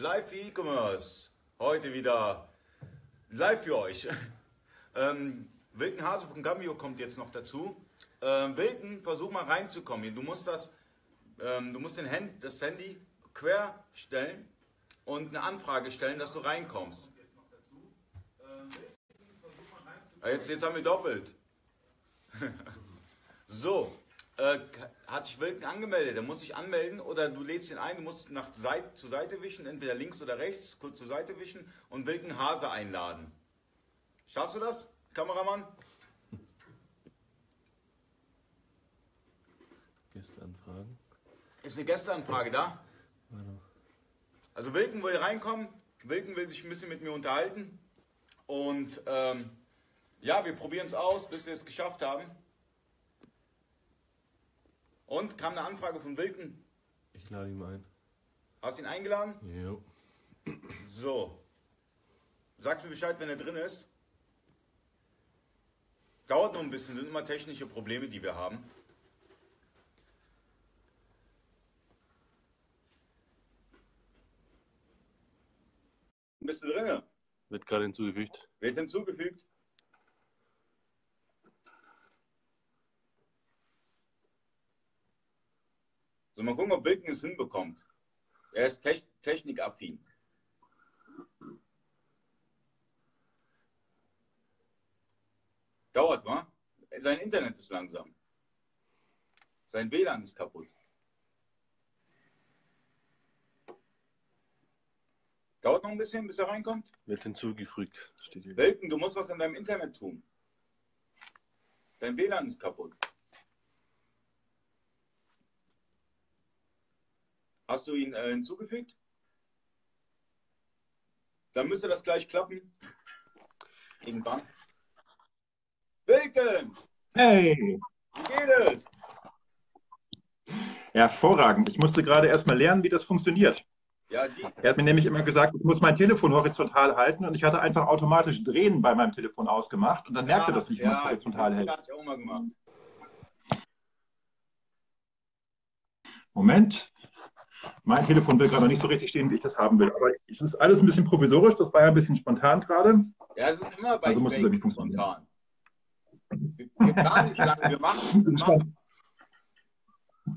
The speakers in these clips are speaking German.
Live E-Commerce. Heute wieder live für euch. Ähm, Wilken Hase von Gambio kommt jetzt noch dazu. Ähm, Wilken, versuch mal reinzukommen. Du musst das, ähm, du musst den Hand, das Handy quer stellen und eine Anfrage stellen, dass du reinkommst. Ah, jetzt, jetzt haben wir doppelt. so, äh, hat sich Wilken angemeldet. Der muss sich anmelden oder du lädst ihn ein, du musst nach Seite, zur Seite wischen, entweder links oder rechts, kurz zur Seite wischen und Wilken Hase einladen. Schaffst du das, Kameramann? Gästeanfragen. Ist eine Gästeanfrage da? Also Wilken will reinkommen, Wilken will sich ein bisschen mit mir unterhalten und ähm, ja, wir probieren es aus, bis wir es geschafft haben. Und kam eine Anfrage von Wilken. Ich lade ihn ein. Hast ihn eingeladen? Jo. So. Sagt mir Bescheid, wenn er drin ist. Dauert noch ein bisschen, sind immer technische Probleme, die wir haben. Bist du drin? Wird gerade hinzugefügt. Wird hinzugefügt. So, mal gucken, ob Wilken es hinbekommt. Er ist Techn technikaffin. Dauert, wa? Sein Internet ist langsam. Sein WLAN ist kaputt. Dauert noch ein bisschen, bis er reinkommt. Wird hinzugefügt, steht hier. Wilken, du musst was an deinem Internet tun. Dein WLAN ist kaputt. Hast du ihn äh, hinzugefügt? Dann müsste das gleich klappen. Irgendwann. Wilken, Hey, wie geht es? hervorragend. Ich musste gerade erst mal lernen, wie das funktioniert. Ja, Er hat mir nämlich immer gesagt, ich muss mein Telefon horizontal halten und ich hatte einfach automatisch Drehen bei meinem Telefon ausgemacht und dann merkte das nicht, wenn man es horizontal hält. hatte ich auch mal gemacht. Moment. Mein Telefon will gerade noch nicht so richtig stehen, wie ich das haben will. Aber es ist alles ein bisschen provisorisch, das war ja ein bisschen spontan gerade. Ja, es ist immer bei Also muss es irgendwie spontan. Wir, wir planen nicht lange, wir machen, wir machen.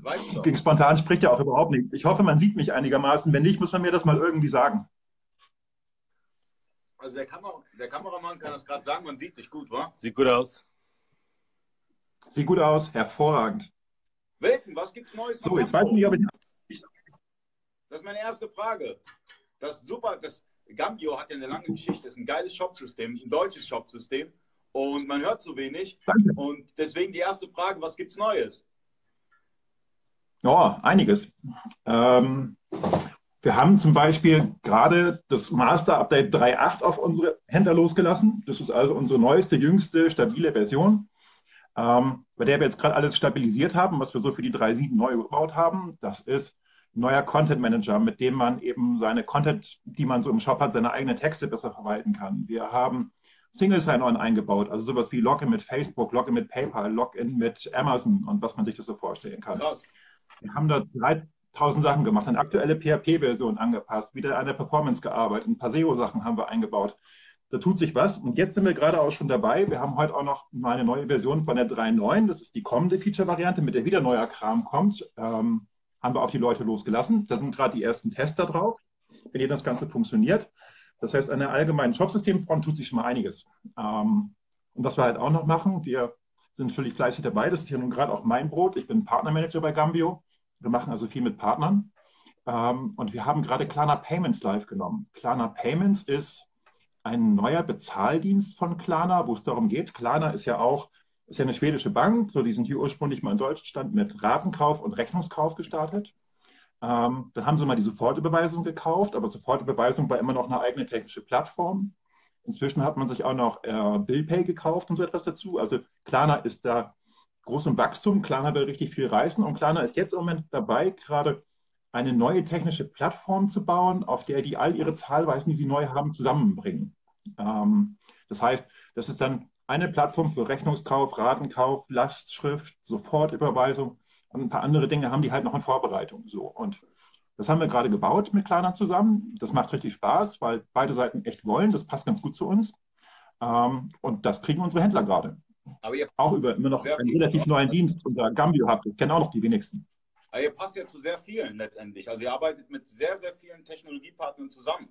Weißt du. Gegen spontan spricht ja auch überhaupt nicht. Ich hoffe, man sieht mich einigermaßen. Wenn nicht, muss man mir das mal irgendwie sagen. Also der, Kamer der Kameramann kann das gerade sagen, man sieht dich gut, wa? Sieht gut aus. Sieht gut aus, hervorragend. Wilken, was gibt's Neues? So, jetzt weiß ich nicht, ob ich. Das ist meine erste Frage. Das ist super, das Gambio hat ja eine lange Geschichte, ist ein geiles Shopsystem, ein deutsches Shopsystem und man hört so wenig. Danke. Und deswegen die erste Frage, was gibt's Neues? Ja, einiges. Ähm, wir haben zum Beispiel gerade das Master Update 3.8 auf unsere Händler losgelassen. Das ist also unsere neueste, jüngste, stabile Version, ähm, bei der wir jetzt gerade alles stabilisiert haben, was wir so für die 3.7 neu gebaut haben. Das ist neuer Content Manager, mit dem man eben seine Content, die man so im Shop hat, seine eigenen Texte besser verwalten kann. Wir haben Single Sign-On eingebaut, also sowas wie Login mit Facebook, Login mit PayPal, Login mit Amazon und was man sich das so vorstellen kann. Krass. Wir haben da 3000 Sachen gemacht, eine aktuelle PHP-Version angepasst, wieder an der Performance gearbeitet, ein paar SEO-Sachen haben wir eingebaut. Da tut sich was. Und jetzt sind wir gerade auch schon dabei. Wir haben heute auch noch mal eine neue Version von der 3.9. Das ist die kommende Feature-Variante, mit der wieder neuer Kram kommt. Ähm, haben wir auch die Leute losgelassen. Da sind gerade die ersten Tester drauf, wenn hier das Ganze funktioniert. Das heißt, an der allgemeinen Shopsystemfront tut sich schon mal einiges. Ähm, und was wir halt auch noch machen, wir sind völlig fleißig dabei. Das ist ja nun gerade auch mein Brot. Ich bin Partnermanager bei Gambio. Wir machen also viel mit Partnern. Ähm, und wir haben gerade Klarna Payments live genommen. Klarna Payments ist ein neuer Bezahldienst von Klarna, wo es darum geht. Klarna ist ja auch, ist ja eine schwedische Bank. So, die sind hier ursprünglich mal in Deutschland mit Ratenkauf und Rechnungskauf gestartet. Ähm, dann haben sie mal die Sofortüberweisung gekauft, aber Sofortüberweisung war immer noch eine eigene technische Plattform. Inzwischen hat man sich auch noch äh, BillPay gekauft und so etwas dazu. Also Klarna ist da groß im Wachstum. Klarna will richtig viel reißen und Klarna ist jetzt im Moment dabei, gerade eine neue technische Plattform zu bauen, auf der die all ihre Zahlweisen, die sie neu haben, zusammenbringen. Ähm, das heißt, das ist dann eine Plattform für Rechnungskauf, Ratenkauf, Lastschrift, Sofortüberweisung und ein paar andere Dinge haben die halt noch in Vorbereitung. So und Das haben wir gerade gebaut mit Klarna zusammen. Das macht richtig Spaß, weil beide Seiten echt wollen. Das passt ganz gut zu uns. Ähm, und das kriegen unsere Händler gerade. Aber ihr auch über immer noch einen relativ neuen Dienst unter Gambio habt. Das kennen auch noch die wenigsten. Aber ihr passt ja zu sehr vielen letztendlich. Also ihr arbeitet mit sehr, sehr vielen Technologiepartnern zusammen.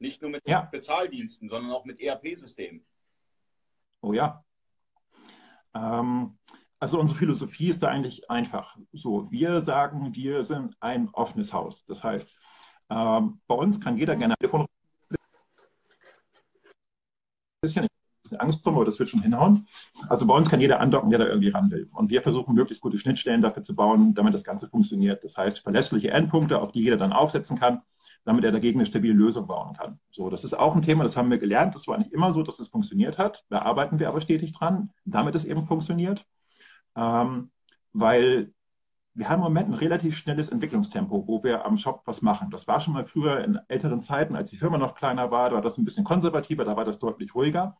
Nicht nur mit ja. Bezahldiensten, sondern auch mit ERP-Systemen. Oh ja. Ähm, also unsere Philosophie ist da eigentlich einfach. So, wir sagen, wir sind ein offenes Haus. Das heißt, ähm, bei uns kann jeder gerne ein Telefon. Bisschen Angst drum, aber das wird schon hinhauen. Also bei uns kann jeder andocken, der da irgendwie ran will. Und wir versuchen möglichst gute Schnittstellen dafür zu bauen, damit das Ganze funktioniert. Das heißt, verlässliche Endpunkte, auf die jeder dann aufsetzen kann, damit er dagegen eine stabile Lösung bauen kann. So, das ist auch ein Thema, das haben wir gelernt. Das war nicht immer so, dass es funktioniert hat. Da arbeiten wir aber stetig dran, damit es eben funktioniert ähm, weil wir haben im Moment ein relativ schnelles Entwicklungstempo, wo wir am Shop was machen. Das war schon mal früher in älteren Zeiten, als die Firma noch kleiner war, da war das ein bisschen konservativer, da war das deutlich ruhiger.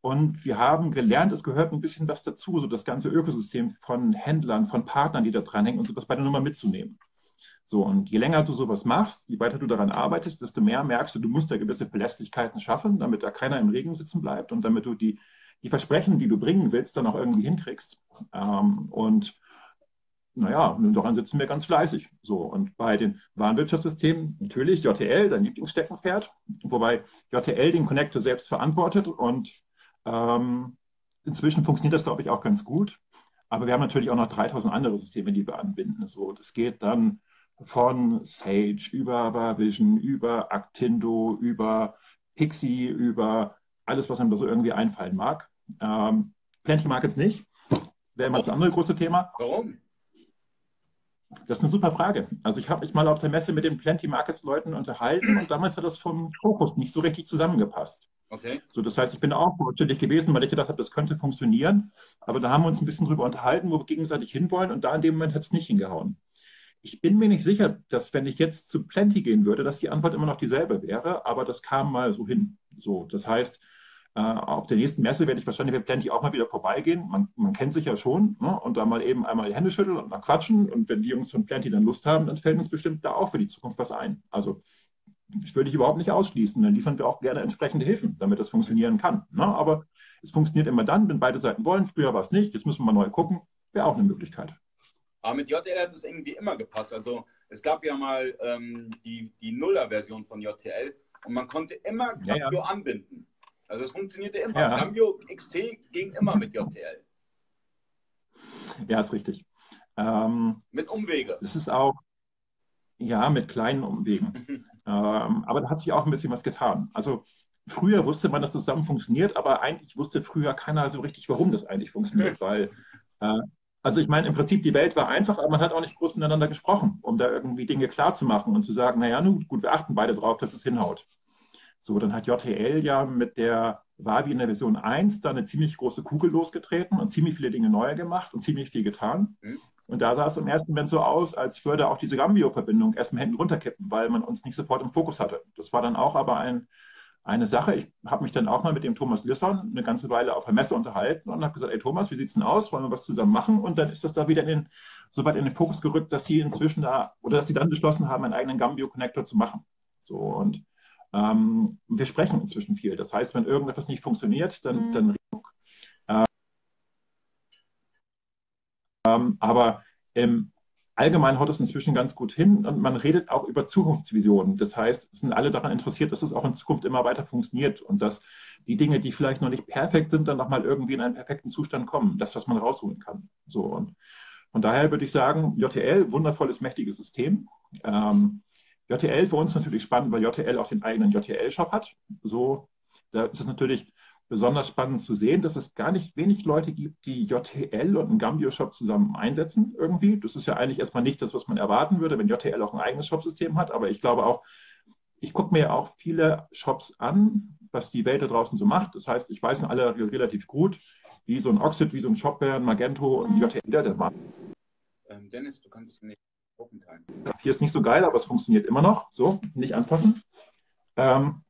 Und wir haben gelernt, es gehört ein bisschen was dazu, so das ganze Ökosystem von Händlern, von Partnern, die da dranhängen und so das bei der Nummer mitzunehmen. So, und je länger du sowas machst, je weiter du daran arbeitest, desto mehr merkst du, du musst da gewisse Verlässlichkeiten schaffen, damit da keiner im Regen sitzen bleibt und damit du die die Versprechen, die du bringen willst, dann auch irgendwie hinkriegst. Ähm, und naja, daran sitzen wir ganz fleißig. So, und bei den Warenwirtschaftssystemen natürlich JTL, dein Lieblingssteckenpferd, wobei JTL den Connector selbst verantwortet und ähm, inzwischen funktioniert das, glaube ich, auch ganz gut. Aber wir haben natürlich auch noch 3000 andere Systeme, die wir anbinden. So, das geht dann von Sage über Vision, über Actindo, über Pixie, über alles, was einem da so irgendwie einfallen mag. Ähm, Plenty Markets nicht. Wäre immer das andere große Thema. Warum? Das ist eine super Frage. Also ich habe mich mal auf der Messe mit den Plenty Markets Leuten unterhalten und damals hat das vom Fokus nicht so richtig zusammengepasst. Okay. So, das heißt, ich bin auch natürlich gewesen, weil ich gedacht habe, das könnte funktionieren. Aber da haben wir uns ein bisschen drüber unterhalten, wo wir gegenseitig hinwollen und da in dem Moment hat es nicht hingehauen. Ich bin mir nicht sicher, dass wenn ich jetzt zu Plenty gehen würde, dass die Antwort immer noch dieselbe wäre, aber das kam mal so hin. So, das heißt, äh, auf der nächsten Messe werde ich wahrscheinlich mit Plenty auch mal wieder vorbeigehen. Man, man kennt sich ja schon ne? und da mal eben einmal die Hände schütteln und mal quatschen. Und wenn die Jungs von Plenty dann Lust haben, dann fällt uns bestimmt da auch für die Zukunft was ein. Also das würde ich überhaupt nicht ausschließen. Dann liefern wir auch gerne entsprechende Hilfen, damit das funktionieren kann. Ne? Aber es funktioniert immer dann, wenn beide Seiten wollen. Früher war es nicht. Jetzt müssen wir mal neu gucken. Wäre auch eine Möglichkeit. Aber mit JTL hat es irgendwie immer gepasst. Also es gab ja mal ähm, die, die Nuller-Version von JTL und man konnte immer Cambio ja, ja. anbinden. Also es funktionierte immer. Ja. Cambio XT ging immer mit JTL. Ja, ist richtig. Ähm, mit Umwege. Das ist auch, ja, mit kleinen Umwegen. Ähm, aber da hat sich auch ein bisschen was getan. Also früher wusste man, dass das zusammen funktioniert, aber eigentlich wusste früher keiner so richtig, warum das eigentlich funktioniert, weil äh, also ich meine, im Prinzip die Welt war einfach, aber man hat auch nicht groß miteinander gesprochen, um da irgendwie Dinge klar zu machen und zu sagen, naja, nun gut, wir achten beide drauf, dass es hinhaut. So, dann hat JTL ja mit der Wavi in der Version 1 da eine ziemlich große Kugel losgetreten und ziemlich viele Dinge neu gemacht und ziemlich viel getan. Mhm. Und da sah es im ersten Moment so aus, als würde auch diese Gambio-Verbindung erstmal hinten runterkippen, weil man uns nicht sofort im Fokus hatte. Das war dann auch aber ein, eine Sache. Ich habe mich dann auch mal mit dem Thomas Lisson eine ganze Weile auf der Messe unterhalten und habe gesagt, ey Thomas, wie sieht's denn aus? Wollen wir was zusammen machen? Und dann ist das da wieder in den, so weit in den Fokus gerückt, dass sie inzwischen da, oder dass sie dann beschlossen haben, einen eigenen Gambio-Connector zu machen. So, und ähm, wir sprechen inzwischen viel. Das heißt, wenn irgendetwas nicht funktioniert, dann, mhm. dann ähm, aber im Allgemein haut es inzwischen ganz gut hin und man redet auch über Zukunftsvisionen. Das heißt, es sind alle daran interessiert, dass es auch in Zukunft immer weiter funktioniert und dass die Dinge, die vielleicht noch nicht perfekt sind, dann nochmal irgendwie in einen perfekten Zustand kommen. Das, was man rausholen kann. So und von daher würde ich sagen, JTL, wundervolles, mächtiges System. Ähm, JTL für uns natürlich spannend, weil JTL auch den eigenen JTL-Shop hat. So, da ist es natürlich besonders spannend zu sehen, dass es gar nicht wenig Leute gibt, die JTL und einen Gambio-Shop zusammen einsetzen irgendwie. Das ist ja eigentlich erstmal nicht das, was man erwarten würde, wenn JTL auch ein eigenes Shopsystem hat. Aber ich glaube auch, ich gucke mir auch viele Shops an, was die Welt da draußen so macht. Das heißt, ich weiß alle relativ gut, wie so ein Oxid, wie so ein Shopware, ein Magento und JTL, der macht. Ähm, Dennis, du kannst es nicht hier ist nicht so geil, aber es funktioniert immer noch. So, nicht anpassen. Ähm,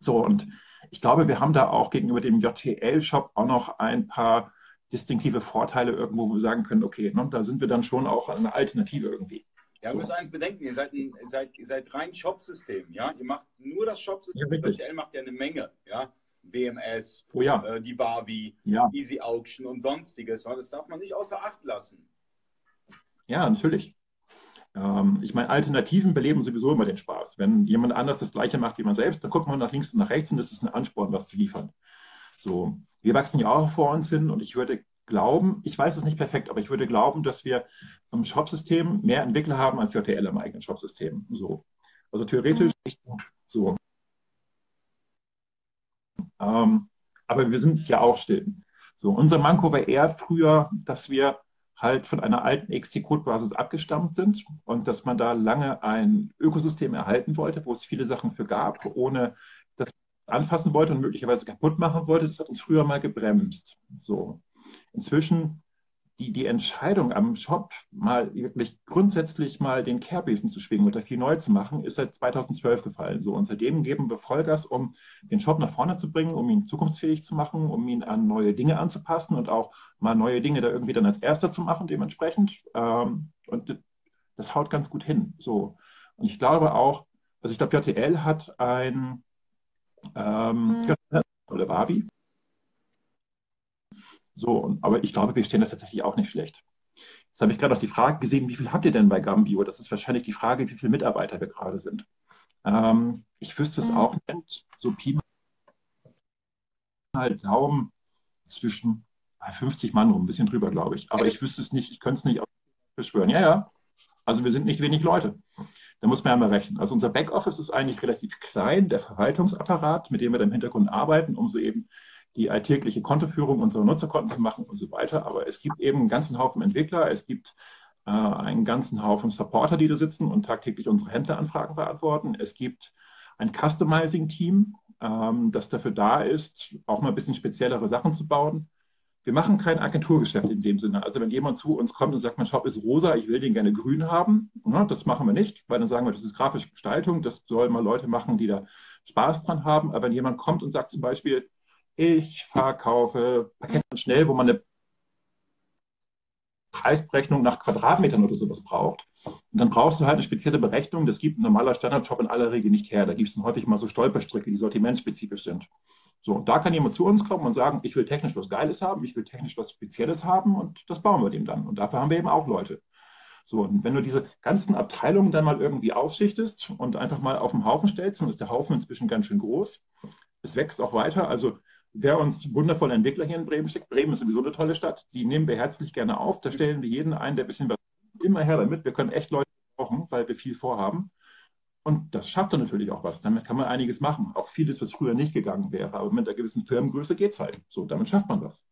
so, und ich glaube, wir haben da auch gegenüber dem JTL-Shop auch noch ein paar distinktive Vorteile irgendwo, wo wir sagen können, okay, ne, da sind wir dann schon auch eine Alternative irgendwie. Ja, ihr müsst eins bedenken, ihr seid, ein, ihr seid, ihr seid rein Shop-System, ja? Ihr macht nur das Shop-System. Ja. RTL macht ja eine Menge, ja? WMS, Oh ja, äh, die Barbie, ja, Easy Auction und sonstiges. Das darf man nicht außer Acht lassen. ja, natürlich. Ähm, ich meine, Alternativen beleben sowieso immer den Spaß. Wenn jemand anders das Gleiche macht wie man selbst, dann guckt man nach links und nach rechts und das ist ein Ansporn, was zu liefern. So, wir wachsen ja auch vor uns hin und ich würde glauben, ich weiß es nicht perfekt, aber ich würde glauben, dass wir im Shopsystem mehr Entwickler haben als JTL im eigenen Shopsystem. So. Also theoretisch nicht gut. So. Ähm, aber wir sind ja auch still. So, unser Manko war eher früher, dass wir halt von einer alten XT-Code-Basis abgestammt sind und dass man da lange ein Ökosystem erhalten wollte, wo es viele Sachen für gab, ohne dass man anfassen wollte und möglicherweise kaputt machen wollte. Das hat uns früher mal gebremst. So. Inzwischen die, die Entscheidung am Shop mal wirklich grundsätzlich mal den Kerbesen zu schwingen oder viel neu zu machen, ist seit 2012 gefallen. So, und seitdem geben wir Vollgas, um den Shop nach vorne zu bringen, um ihn zukunftsfähig zu machen, um ihn an neue Dinge anzupassen und auch mal neue Dinge da irgendwie dann als erster zu machen, dementsprechend. Ähm, und das haut ganz gut hin. So. Und ich glaube auch, also ich glaube, JTL hat ein ähm, oder Wavi, so, aber ich glaube, wir stehen da tatsächlich auch nicht schlecht. Jetzt habe ich gerade noch die Frage gesehen, wie viel habt ihr denn bei Gambio? Das ist wahrscheinlich die Frage, wie viele Mitarbeiter wir gerade sind. Ähm, ich wüsste es auch nicht. So Pi mal Daumen zwischen ah, 50 Mann rum, ein bisschen drüber, glaube ich. Aber ich wüsste es nicht, ich könnte es nicht beschwören. Ja, ja. Also wir sind nicht wenig Leute. Da muss man ja mal rechnen. Also unser Backoffice ist eigentlich relativ klein, der Verwaltungsapparat, mit dem wir da im Hintergrund arbeiten, um so eben die alltägliche Kontoführung unserer Nutzerkonten zu machen und so weiter. Aber es gibt eben einen ganzen Haufen Entwickler, es gibt äh, einen ganzen Haufen Supporter, die da sitzen und tagtäglich unsere Händleranfragen beantworten. Es gibt ein Customizing-Team, ähm, das dafür da ist, auch mal ein bisschen speziellere Sachen zu bauen. Wir machen kein Agenturgeschäft in dem Sinne. Also wenn jemand zu uns kommt und sagt, mein Shop ist rosa, ich will den gerne grün haben, na, das machen wir nicht, weil dann sagen wir, das ist grafische Gestaltung, das sollen mal Leute machen, die da Spaß dran haben. Aber wenn jemand kommt und sagt zum Beispiel, ich verkaufe Pakete schnell, wo man eine Preisberechnung nach Quadratmetern oder sowas braucht. Und dann brauchst du halt eine spezielle Berechnung. Das gibt ein normaler Standardshop in aller Regel nicht her. Da gibt es dann häufig mal so Stolperstricke, die sortimentspezifisch sind. So, und da kann jemand zu uns kommen und sagen, ich will technisch was Geiles haben, ich will technisch was Spezielles haben und das bauen wir dem dann. Und dafür haben wir eben auch Leute. So, und wenn du diese ganzen Abteilungen dann mal irgendwie aufschichtest und einfach mal auf den Haufen stellst, dann ist der Haufen inzwischen ganz schön groß. Es wächst auch weiter. Also wer uns wundervolle Entwickler hier in Bremen schickt, Bremen ist sowieso eine tolle Stadt, die nehmen wir herzlich gerne auf. Da stellen wir jeden ein, der ein bisschen was immer her damit. Wir können echt Leute brauchen, weil wir viel vorhaben. Und das schafft dann natürlich auch was. Damit kann man einiges machen. Auch vieles, was früher nicht gegangen wäre. Aber mit einer gewissen Firmengröße geht es halt. So, damit schafft man was.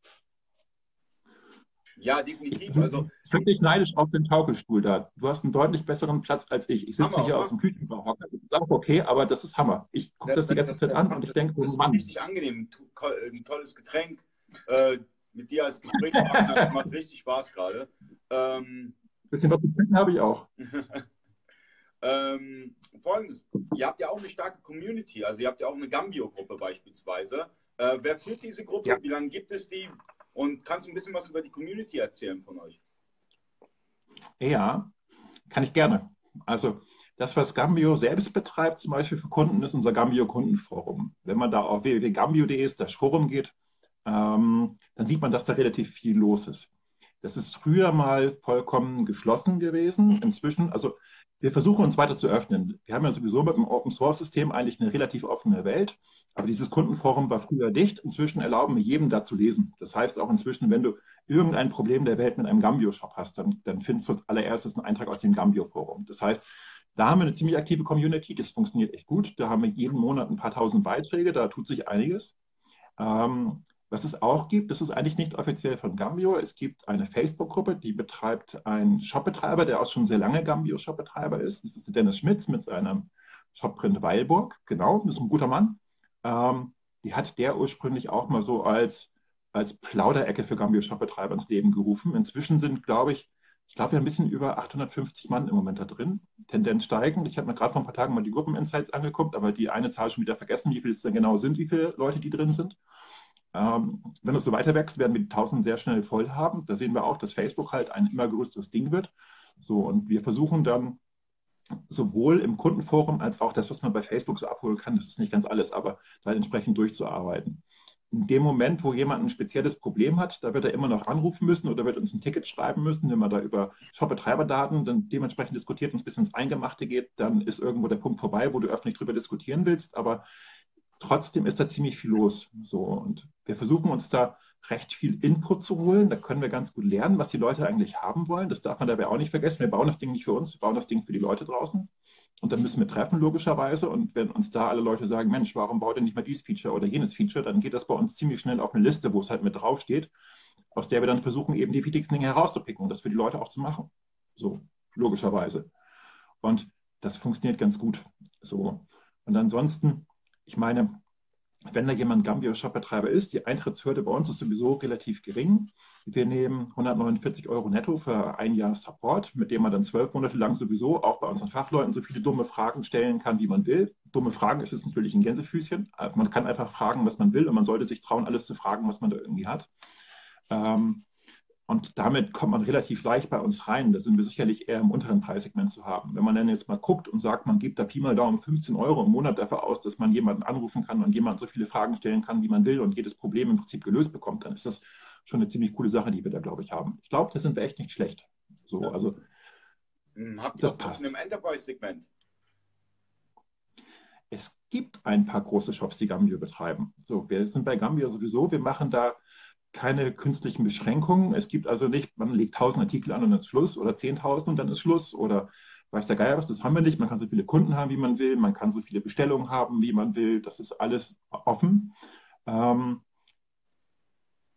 Ja, definitiv. Also, Ich bin wirklich neidisch auf den Schaukelstuhl da. Du hast einen deutlich besseren Platz als ich. Ich sitze Hammer, hier oder? aus dem Küchenbauhocker. Das ist auch okay, aber das ist Hammer. Ich gucke das, die ganze Zeit an und ich denke, das oh ist Mann, richtig angenehm. Tu- ko- Ein tolles Getränk. Äh, mit dir als Gesprächspartner das macht richtig Spaß gerade. Ähm, ein bisschen was zu trinken habe ich auch. ähm, Folgendes: Ihr habt ja auch eine starke Community. Also, ihr habt ja auch eine Gambio-Gruppe beispielsweise. Äh, wer führt diese Gruppe? Ja. Wie lange gibt es die? Und kannst ein bisschen was über die Community erzählen von euch? Ja, kann ich gerne. Also das, was Gambio selbst betreibt, zum Beispiel für Kunden, ist unser Gambio-Kundenforum. Wenn man da auf www.gambio.de das Forum geht, ähm, dann sieht man, dass da relativ viel los ist. Das ist früher mal vollkommen geschlossen gewesen. Inzwischen, also wir versuchen uns weiter zu öffnen. Wir haben ja sowieso mit dem Open-Source-System eigentlich eine relativ offene Welt. Aber dieses Kundenforum war früher dicht. Inzwischen erlauben wir jedem da zu lesen. Das heißt auch inzwischen, wenn du irgendein Problem der Welt mit einem Gambio-Shop hast, dann, dann findest du als allererstes einen Eintrag aus dem Gambio-Forum. Das heißt, da haben wir eine ziemlich aktive Community. Das funktioniert echt gut. Da haben wir jeden Monat ein paar tausend Beiträge. Da tut sich einiges. Ähm, was es auch gibt, das ist eigentlich nicht offiziell von Gambio. Es gibt eine Facebook-Gruppe, die betreibt ein Shopbetreiber, der auch schon sehr lange Gambio-Shopbetreiber ist. Das ist der Dennis Schmitz mit seinem Shopprint Weilburg. Genau, das ist ein guter Mann. Ähm, die hat der ursprünglich auch mal so als, als Plauderecke für Gambio-Shopbetreiber ins Leben gerufen. Inzwischen sind, glaube ich, ich glaube, wir haben ein bisschen über 850 Mann im Moment da drin. Tendenz steigend. Ich habe mir gerade vor ein paar Tagen mal die Gruppeninsights angeguckt, aber die eine Zahl schon wieder vergessen, wie viele es denn genau sind, wie viele Leute die drin sind. Ähm, wenn es so weiter wächst, werden wir die 1000 sehr schnell voll haben. Da sehen wir auch, dass Facebook halt ein immer größeres Ding wird. So, und wir versuchen dann sowohl im Kundenforum als auch das, was man bei Facebook so abholen kann, das ist nicht ganz alles, aber da entsprechend durchzuarbeiten. In dem Moment, wo jemand ein spezielles Problem hat, da wird er immer noch anrufen müssen oder wird uns ein Ticket schreiben müssen, wenn man da über Shop-Betreiberdaten dann dementsprechend diskutiert und es bis ins Eingemachte geht, dann ist irgendwo der Punkt vorbei, wo du öffentlich drüber diskutieren willst. Aber trotzdem ist da ziemlich viel los. So, und wir versuchen uns da recht viel Input zu holen. Da können wir ganz gut lernen, was die Leute eigentlich haben wollen. Das darf man dabei auch nicht vergessen. Wir bauen das Ding nicht für uns, wir bauen das Ding für die Leute draußen. Und dann müssen wir treffen, logischerweise. Und wenn uns da alle Leute sagen, Mensch, warum baut ihr nicht mal dieses Feature oder jenes Feature, dann geht das bei uns ziemlich schnell auf eine Liste, wo es halt mit draufsteht, aus der wir dann versuchen, eben die wichtigsten Dinge herauszupicken und das für die Leute auch zu machen. So, logischerweise. Und das funktioniert ganz gut. So. Und ansonsten, ich meine, wenn da jemand Gambio-Shop-Betreiber ist, die Eintrittshürde bei uns ist sowieso relativ gering. Wir nehmen 149 Euro netto für ein Jahr Support, mit dem man dann zwölf Monate lang sowieso auch bei unseren Fachleuten so viele dumme Fragen stellen kann, wie man will. Dumme Fragen ist es natürlich ein Gänsefüßchen. Man kann einfach fragen, was man will und man sollte sich trauen, alles zu fragen, was man da irgendwie hat. Ähm, und damit kommt man relativ leicht bei uns rein. Da sind wir sicherlich eher im unteren Preissegment zu haben. Wenn man dann jetzt mal guckt und sagt, man gibt da Pi mal Daumen 15 Euro im Monat dafür aus, dass man jemanden anrufen kann und jemand so viele Fragen stellen kann, wie man will und jedes Problem im Prinzip gelöst bekommt, dann ist das schon eine ziemlich coole Sache, die wir da, glaube ich, haben. Ich glaube, da sind wir echt nicht schlecht. So, also, hm, Habt ihr das passt. im Enterprise-Segment? Es gibt ein paar große Shops, die Gambio betreiben. So, wir sind bei Gambio sowieso, wir machen da keine künstlichen Beschränkungen. Es gibt also nicht, man legt 1000 Artikel an und dann ist Schluss oder 10.000 und dann ist Schluss oder weiß der Geier was, das haben wir nicht. Man kann so viele Kunden haben, wie man will. Man kann so viele Bestellungen haben, wie man will. Das ist alles offen. Ähm,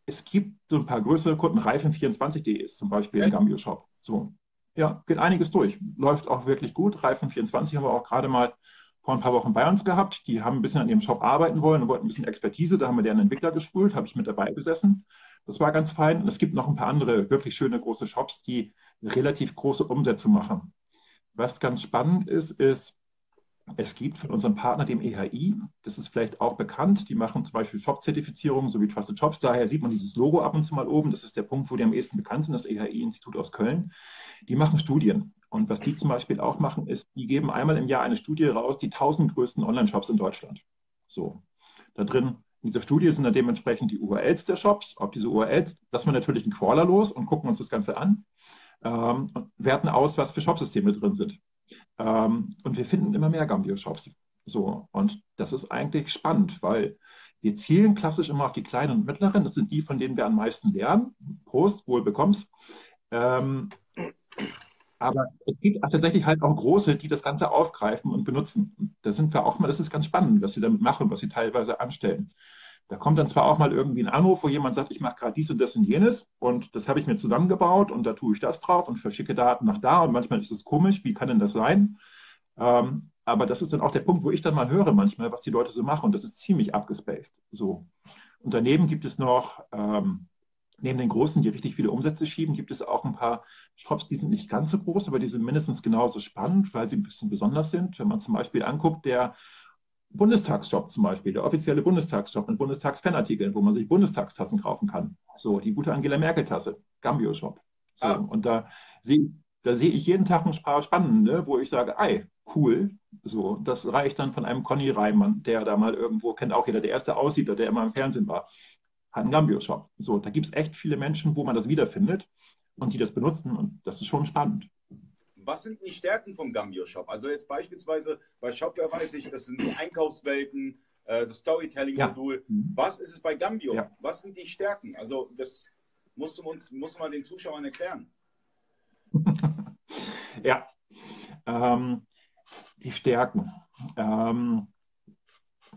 es gibt so ein paar größere Kunden, Reifen24.de ist zum Beispiel ein Gambio Shop. So, ja, geht einiges durch. Läuft auch wirklich gut. Reifen24 haben wir auch gerade mal vor ein paar Wochen bei uns gehabt. Die haben ein bisschen an ihrem Shop arbeiten wollen und wollten ein bisschen Expertise. Da haben wir deren Entwickler geschult, habe ich mit dabei gesessen. Das war ganz fein. Und es gibt noch ein paar andere wirklich schöne große Shops, die relativ große Umsätze machen. Was ganz spannend ist, ist, es gibt von unserem Partner, dem EHI, das ist vielleicht auch bekannt, die machen zum Beispiel Shop-Zertifizierungen sowie Trusted Shops. Daher sieht man dieses Logo ab und zu mal oben. Das ist der Punkt, wo die am ehesten bekannt sind, das EHI-Institut aus Köln. Die machen Studien. Und was die zum Beispiel auch machen, ist, die geben einmal im Jahr eine Studie raus, die 1000 größten Online-Shops in Deutschland. So. Da drin, in dieser Studie sind dann dementsprechend die URLs der Shops. Auf diese URLs lassen wir natürlich einen Crawler los und gucken uns das Ganze an ähm, und werten aus, was für Shopsysteme drin sind. Ähm, und wir finden immer mehr Gambio-Shops. So. Und das ist eigentlich spannend, weil wir zielen klassisch immer auf die kleinen und mittleren. Das sind die, von denen wir am meisten lernen. Prost, wohl bekommst. Ähm, aber es gibt tatsächlich halt auch große, die das Ganze aufgreifen und benutzen. Da sind wir auch mal, das ist ganz spannend, was sie damit machen, was sie teilweise anstellen. Da kommt dann zwar auch mal irgendwie ein Anruf, wo jemand sagt, ich mache gerade dies und das und jenes und das habe ich mir zusammengebaut und da tue ich das drauf und verschicke Daten nach da und manchmal ist es komisch, wie kann denn das sein? Ähm, aber das ist dann auch der Punkt, wo ich dann mal höre manchmal, was die Leute so machen und das ist ziemlich abgespaced. So. Und daneben gibt es noch ähm, neben den großen, die richtig viele Umsätze schieben, gibt es auch ein paar Shops, die sind nicht ganz so groß, aber die sind mindestens genauso spannend, weil sie ein bisschen besonders sind. Wenn man zum Beispiel anguckt, der Bundestagsshop zum Beispiel, der offizielle Bundestagsshop mit Bundestagsfanartikeln, wo man sich Bundestagstassen kaufen kann. So, die gute Angela Merkel-Tasse, Gambio-Shop. So, ah. Und da sehe da sehe ich jeden Tag ein paar spannende, wo ich sage, ei, cool. So, das reicht dann von einem Conny Reimann, der da mal irgendwo, kennt auch jeder, der erste Aussiedler, der immer im Fernsehen war hat einen Gambio-Shop. So, da gibt es echt viele Menschen, wo man das wiederfindet und die das benutzen und das ist schon spannend. Was sind die Stärken vom Gambio-Shop? Also jetzt beispielsweise bei Shopware weiß ich, das sind die Einkaufswelten, äh, das Storytelling-Modul. Ja. Mhm. Was ist es bei Gambio? Ja. Was sind die Stärken? Also das musst du uns, musst du mal den Zuschauern erklären. ja, ähm, die Stärken. Ähm,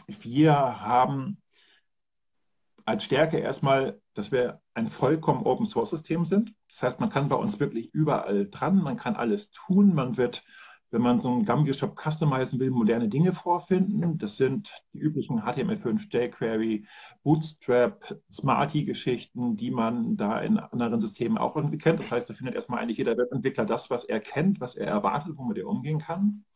wir haben als Stärke erstmal, dass wir ein vollkommen Open Source System sind. Das heißt, man kann bei uns wirklich überall dran, man kann alles tun, man wird, wenn man so einen Gambio Shop customizen will, moderne Dinge vorfinden. Das sind die üblichen HTML5, jQuery, Bootstrap, Smarty-Geschichten, die man da in anderen Systemen auch irgendwie kennt. Das heißt, da findet erstmal eigentlich jeder Webentwickler das, was er kennt, was er erwartet, womit er umgehen kann.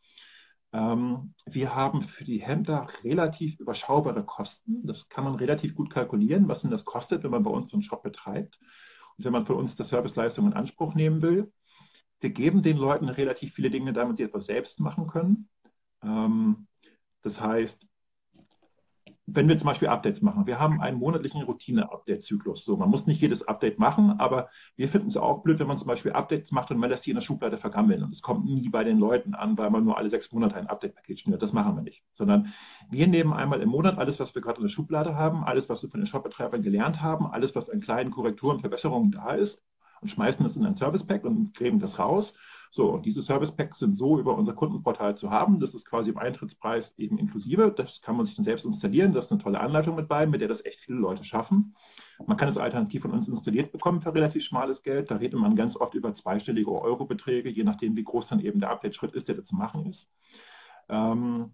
Ähm, wir haben für die Händler relativ überschaubare Kosten. Das kann man relativ gut kalkulieren, was denn das kostet, wenn man bei uns so einen Shop betreibt und wenn man von uns die Serviceleistung in Anspruch nehmen will. wir geben den Leuten relativ viele Dinge, damit sie etwas selbst machen können. Ähm, das heißt, wenn wir zum Beispiel Updates machen, wir haben einen monatlichen Routine-Update-Zyklus. So, man muss nicht jedes Update machen, aber wir finden es auch blöd, wenn man zum Beispiel Updates macht und man lässt die in der Schublade vergammeln. Und es kommt nie bei den Leuten an, weil man nur alle sechs Monate ein Update-Paket schnürt. Das machen wir nicht. Sondern wir nehmen einmal im Monat alles, was wir gerade in der Schublade haben, alles, was wir von den Shopbetreibern gelernt haben, alles, was an kleinen Korrekturen, Verbesserungen da ist und schmeißen es in ein Service-Pack und kleben das raus so, und diese Service Packs sind so über unser Kundenportal zu haben. Das ist quasi im Eintrittspreis eben inklusive. Das kann man sich dann selbst installieren. Das ist eine tolle Anleitung mit bei, mit der das echt viele Leute schaffen. Man kann es alternativ von uns installiert bekommen für relativ schmales Geld. Da redet man ganz oft über zweistellige Eurobeträge, je nachdem, wie groß dann eben der Update-Schritt ist, der da zu machen ist. Ähm,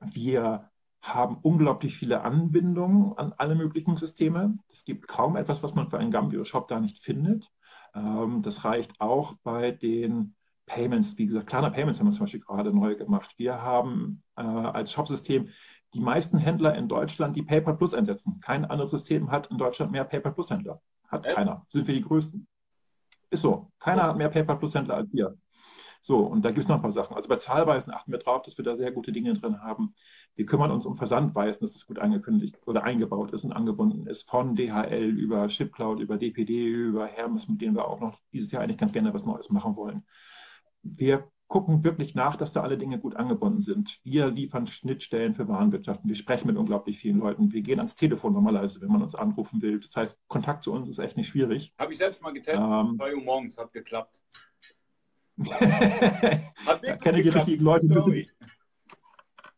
wir haben unglaublich viele Anbindungen an alle möglichen Systeme. Es gibt kaum etwas, was man für einen Gambio-Shop da nicht findet. Ähm, das reicht auch bei den Payments, wie gesagt, Klarna Payments haben wir zum Beispiel gerade neu gemacht. Wir haben äh, als Shopsystem die meisten Händler in Deutschland, die PayPal Plus einsetzen. Kein anderes System hat in Deutschland mehr PayPal Plus Händler. Hat Echt? keiner. Sind wir die größten. Ist so. Keiner hat mehr PayPal Plus Händler als wir. So, und da gibt es noch ein paar Sachen. Also bei Zahlweisen achten wir drauf, dass wir da sehr gute Dinge drin haben. Wir kümmern uns um Versandweisen, dass es gut angekündigt oder eingebaut ist und angebunden ist, von DHL über ShipCloud, über DPD, über Hermes, mit denen wir auch noch dieses Jahr eigentlich ganz gerne was Neues machen wollen wir gucken wirklich nach, dass da alle Dinge gut angebunden sind. Wir liefern Schnittstellen für Warenwirtschaften. Wir sprechen mit unglaublich vielen Leuten. Wir gehen ans Telefon normalerweise, wenn man uns anrufen will. Das heißt, Kontakt zu uns ist echt nicht schwierig. Habe ich selbst mal getestet. Ähm, 2 Uhr morgens, hat geklappt. hat da kenne die richtigen Leute.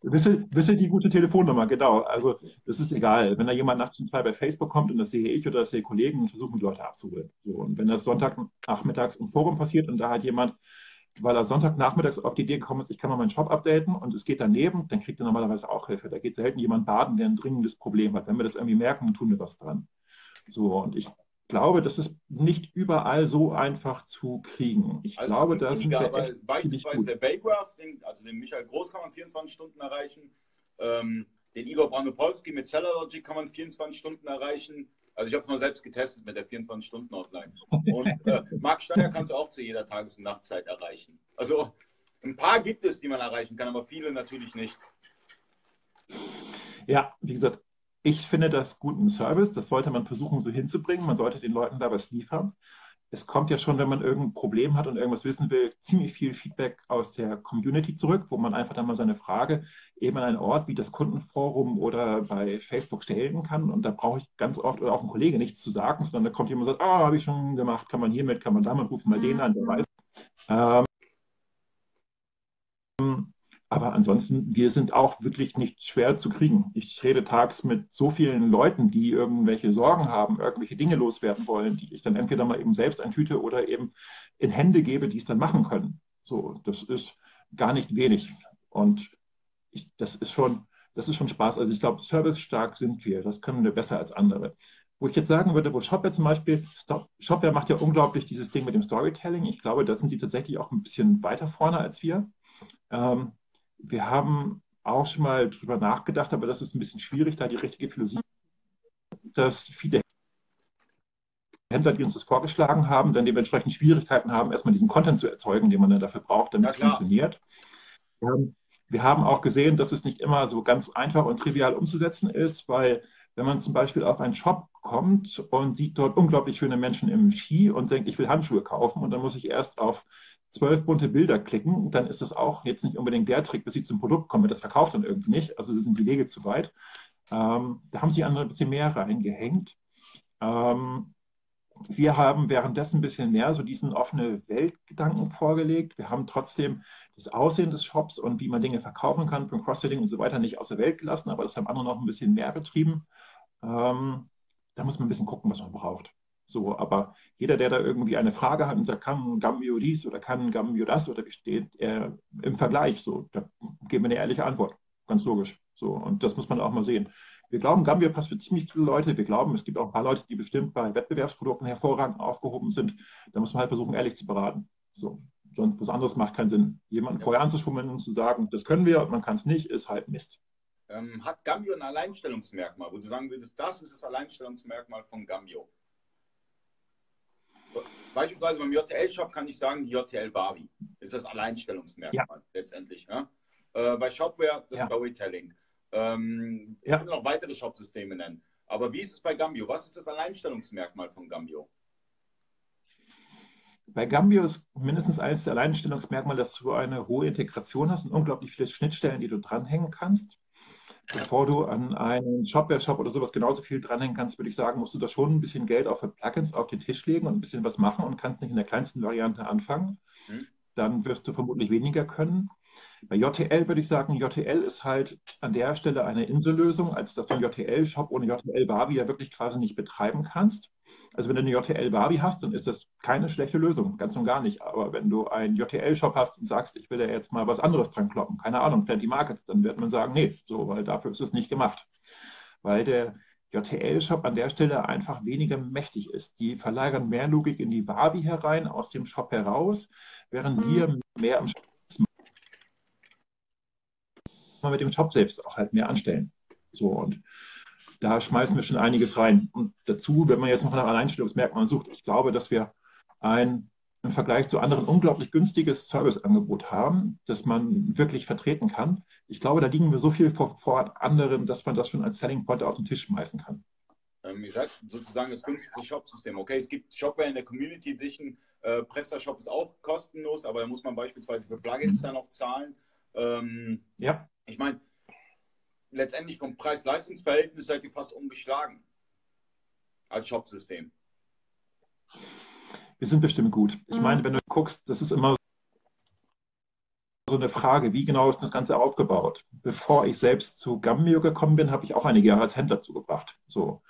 Wisse, wisse die gute Telefonnummer, genau. Also das ist egal. Wenn da jemand nachts um zwei bei Facebook kommt und das sehe ich oder das sehe Kollegen, versuchen die Leute abzuholen. So, und wenn das Sonntagnachmittags im Forum passiert und da hat jemand weil er Sonntagnachmittags auf die Idee gekommen ist, ich kann mal meinen Shop updaten und es geht daneben, dann kriegt er normalerweise auch Hilfe. Da geht selten jemand baden, der ein dringendes Problem hat. Wenn wir das irgendwie merken, dann tun wir was dran. So, und ich glaube, das ist nicht überall so einfach zu kriegen. Ich also glaube, da sind wir echt Beispielsweise der Baygraph, also den Michael Groß kann man 24 Stunden erreichen. Ähm, den Igor Branopolski mit Seller Logic kann man 24 Stunden erreichen. Also ich habe es mal selbst getestet mit der 24-Stunden-Hotline. Und äh, Marc Steiner kannst du auch zu jeder Tages- und Nachtzeit erreichen. Also ein paar gibt es, die man erreichen kann, aber viele natürlich nicht. Ja, wie gesagt, ich finde das guten Service. Das sollte man versuchen, so hinzubringen. Man sollte den Leuten da was liefern es kommt ja schon, wenn man irgendein Problem hat und irgendwas wissen will, ziemlich viel Feedback aus der Community zurück, wo man einfach dann mal seine Frage eben an einen Ort wie das Kundenforum oder bei Facebook stellen kann. Und da brauche ich ganz oft oder auch ein Kollege nichts zu sagen, sondern da kommt jemand und sagt, ah, habe ich schon gemacht, kann man hiermit, kann man damit, rufen mal den an, der weiß. Ähm, aber ansonsten, wir sind auch wirklich nicht schwer zu kriegen. Ich rede tags mit so vielen Leuten, die irgendwelche Sorgen haben, irgendwelche Dinge loswerden wollen, die ich dann entweder mal eben selbst eintüte oder eben in Hände gebe, die es dann machen können. So, das ist gar nicht wenig. Und ich, das ist schon, das ist schon Spaß. Also ich glaube, servicestark sind wir. Das können wir besser als andere. Wo ich jetzt sagen würde, wo Shopware zum Beispiel, Shopware macht ja unglaublich dieses Ding mit dem Storytelling. Ich glaube, da sind sie tatsächlich auch ein bisschen weiter vorne als wir. Ähm, wir haben auch schon mal drüber nachgedacht, aber das ist ein bisschen schwierig, da die richtige Philosophie, dass viele Händler, die uns das vorgeschlagen haben, dann dementsprechend Schwierigkeiten haben, erstmal diesen Content zu erzeugen, den man dann dafür braucht, damit es funktioniert. Wir haben auch gesehen, dass es nicht immer so ganz einfach und trivial umzusetzen ist, weil wenn man zum Beispiel auf einen Shop kommt und sieht dort unglaublich schöne Menschen im Ski und denkt, ich will Handschuhe kaufen und dann muss ich erst auf zwölf bunte Bilder klicken, dann ist das auch jetzt nicht unbedingt der Trick, bis ich zum Produkt komme. Das verkauft dann irgendwie nicht. Also sind die Wege zu weit. Ähm, da haben sie andere ein bisschen mehr reingehängt. Ähm, wir haben währenddessen ein bisschen mehr so diesen offene Weltgedanken vorgelegt. Wir haben trotzdem das Aussehen des Shops und wie man Dinge verkaufen kann beim Cross-Selling und so weiter nicht aus der Welt gelassen, aber das haben andere noch ein bisschen mehr betrieben. Ähm, da muss man ein bisschen gucken, was man braucht. So, aber jeder, der da irgendwie eine Frage hat und sagt, kann Gambio dies oder kann Gambio das oder wie steht er im Vergleich, so, da geben wir eine ehrliche Antwort. Ganz logisch. So, und das muss man auch mal sehen. Wir glauben, Gambio passt für ziemlich viele Leute. Wir glauben, es gibt auch ein paar Leute, die bestimmt bei Wettbewerbsprodukten hervorragend aufgehoben sind. Da muss man halt versuchen, ehrlich zu beraten. So, sonst was anderes macht keinen Sinn. Jemanden ja. vorher anzuschummeln und zu sagen, das können wir und man kann es nicht, ist halt Mist. Ähm, hat Gambio ein Alleinstellungsmerkmal, wo du sagen würdest, das ist das Alleinstellungsmerkmal von Gambio? Beispielsweise beim JTL-Shop kann ich sagen, die JTL Barbie ist das Alleinstellungsmerkmal ja. letztendlich. Ja? Äh, bei Shopware das ja. Storytelling. Ähm, ja. Ich kann noch weitere Shopsysteme nennen. Aber wie ist es bei Gambio? Was ist das Alleinstellungsmerkmal von Gambio? Bei Gambio ist mindestens eines der Alleinstellungsmerkmale, dass du eine hohe Integration hast und unglaublich viele Schnittstellen, die du dranhängen kannst. Bevor du an einen Shopware-Shop oder sowas genauso viel dranhängen kannst, würde ich sagen, musst du da schon ein bisschen Geld auch für Plugins auf den Tisch legen und ein bisschen was machen und kannst nicht in der kleinsten Variante anfangen. Mhm. Dann wirst du vermutlich weniger können. Bei JTL würde ich sagen, JTL ist halt an der Stelle eine Insellösung, als dass du einen JTL-Shop ohne JTL-Barbie ja wirklich quasi nicht betreiben kannst. Also wenn du eine JTL-Barbie hast, dann ist das keine schlechte Lösung, ganz und gar nicht. Aber wenn du einen JTL-Shop hast und sagst, ich will da jetzt mal was anderes dran kloppen, keine Ahnung, Plenty Markets, dann wird man sagen, nee, so, weil dafür ist es nicht gemacht. Weil der JTL-Shop an der Stelle einfach weniger mächtig ist. Die verlagern mehr Logik in die Barbie herein, aus dem Shop heraus, während mhm. wir mehr im Shop mit dem Shop selbst auch halt mehr anstellen. So und da schmeißen wir schon einiges rein. Und dazu, wenn man jetzt noch nach Alleinstellungsmerkmalen sucht, ich glaube, dass wir ein im Vergleich zu anderen unglaublich günstiges Serviceangebot haben, das man wirklich vertreten kann. Ich glaube, da liegen wir so viel vor, vor anderen, dass man das schon als Selling Point auf den Tisch schmeißen kann. Ähm, ihr seid sozusagen das günstigste Shop-System. Okay, es gibt Shopware in der Community Edition. Äh, PrestaShop ist auch kostenlos, aber da muss man beispielsweise für Plugins mhm. dann noch zahlen. Ähm, ja. Ich meine, letztendlich vom Preis-Leistungs-Verhältnis seid ihr fast ungeschlagen als Shopsystem. Wir sind bestimmt gut. Ich mhm. meine, wenn du guckst, das ist immer so eine Frage, wie genau ist das Ganze aufgebaut? Bevor ich selbst zu Gambio gekommen bin, habe ich auch einige Jahre als Händler zugebracht. So.